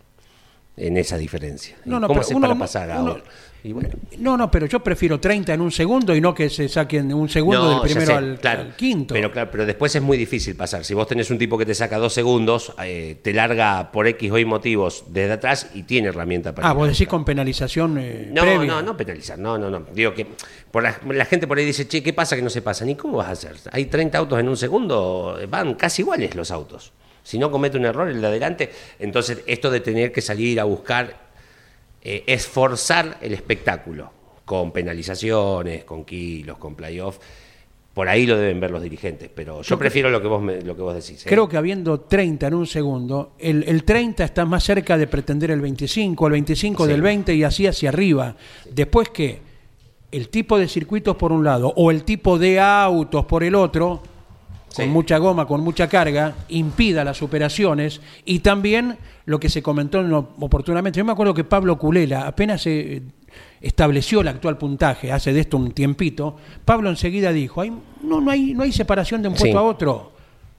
S3: en esa diferencia. ¿Y
S2: No, no,
S3: ¿Cómo haces
S2: uno-
S3: para pasar
S2: uno-
S3: ahora? Y bueno,
S2: No, no, pero yo prefiero 30 en un segundo y no que se saquen un segundo
S3: No,
S2: del primero
S3: sé,
S2: al,
S3: claro.
S2: al quinto.
S3: Pero claro, pero después es muy difícil pasar. Si vos tenés un tipo que te saca dos segundos, eh, te larga por X o Y motivos desde atrás y tiene herramienta para.
S2: ah, vos decís con penalización eh,
S3: No,
S2: previa.
S3: no, no penalizar, no, no, no. Digo que por la, la gente por ahí dice, che, ¿qué pasa que no se pasan? ¿Y cómo vas a hacer? Hay 30 autos en un segundo, van casi iguales los autos. Si no comete un error el de adelante, entonces esto de tener que salir a buscar, eh, esforzar el espectáculo con penalizaciones, con kilos, con playoff, por ahí lo deben ver los dirigentes. Pero yo prefiero lo que vos, me- lo que vos decís. ¿eh?
S2: Creo que habiendo 30 en un segundo, el, el 30 está más cerca de pretender el 25, el 25
S3: Sí.
S2: del 20 y así hacia arriba. Después que el tipo de circuitos por un lado o el tipo de autos por el otro,
S3: Sí.
S2: con mucha goma, con mucha carga, impida las superaciones y también lo que se comentó oportunamente. Yo me acuerdo que Pablo Culela apenas se estableció el actual puntaje, hace de esto un tiempito, Pablo enseguida dijo, "Ay, no, no, hay, no hay separación de un puesto
S3: Sí.
S2: a otro,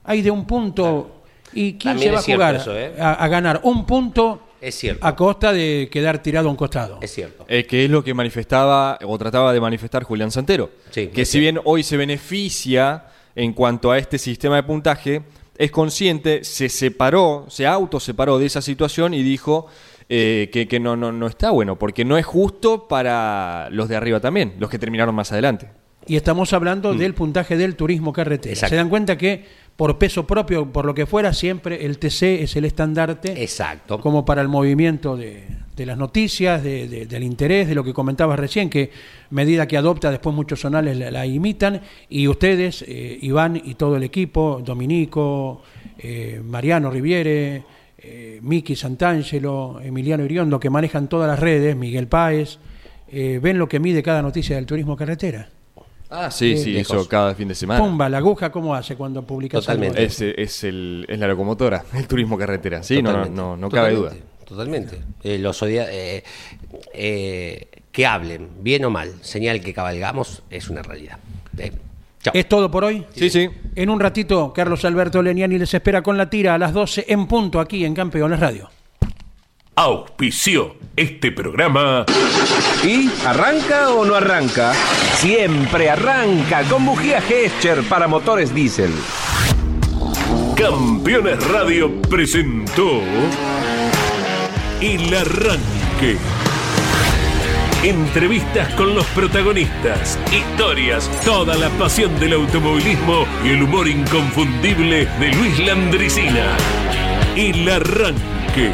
S2: hay de un punto... ¿Y quién
S3: También
S2: se va a jugar
S3: eso, ¿eh?
S2: a, a ganar un punto
S3: Es cierto.
S2: a costa de quedar tirado a un costado?
S3: Es cierto.
S4: Eh, que es lo que manifestaba o trataba de manifestar Julián Santero.
S3: Sí,
S4: que si bien hoy se beneficia en cuanto a este sistema de puntaje, es consciente, se separó, se autoseparó de esa situación y dijo eh, que, que no, no, no está bueno, porque no es justo para los de arriba también, los que terminaron más adelante.
S2: Y estamos hablando del puntaje del turismo carretera.
S3: Mm. Exacto.
S2: Se dan cuenta que por peso propio, por lo que fuera, siempre el TC es el estandarte
S3: Exacto.
S2: como para el movimiento de, de las noticias, de- de- del interés, de lo que comentabas recién, que medida que adopta después muchos sonales la, la imitan, y ustedes, eh, Iván y todo el equipo, Dominico, eh, Mariano Riviere, eh, Miki Santangelo, Emiliano Iriondo, que manejan todas las redes, Miguel Páez, eh, ven lo que mide cada noticia del turismo carretera.
S4: Ah, sí, sí,
S3: lejos.
S4: eso cada fin de semana.
S2: Pumba, la aguja, ¿cómo hace cuando publica
S3: Totalmente.
S4: Es, es, el, es la locomotora, el turismo carretera. Sí, no, no, no, no cabe duda.
S3: totalmente. Eh, los odia- eh, eh, que hablen, bien o mal, señal que cabalgamos es una realidad. Eh, chao.
S2: ¿Es todo por hoy?
S4: Sí, sí.
S2: En un ratito, Carlos Alberto Leniani les espera con la tira a las 12 en punto aquí en Campeones Radio.
S1: Auspició este programa
S8: ¿Y arranca o no arranca? Siempre arranca con bujía Gescher para motores diésel.
S1: Campeones Radio presentó El Arranque. Entrevistas con los protagonistas, historias, toda la pasión del automovilismo y el humor inconfundible de Luis Landricina. El Arranque.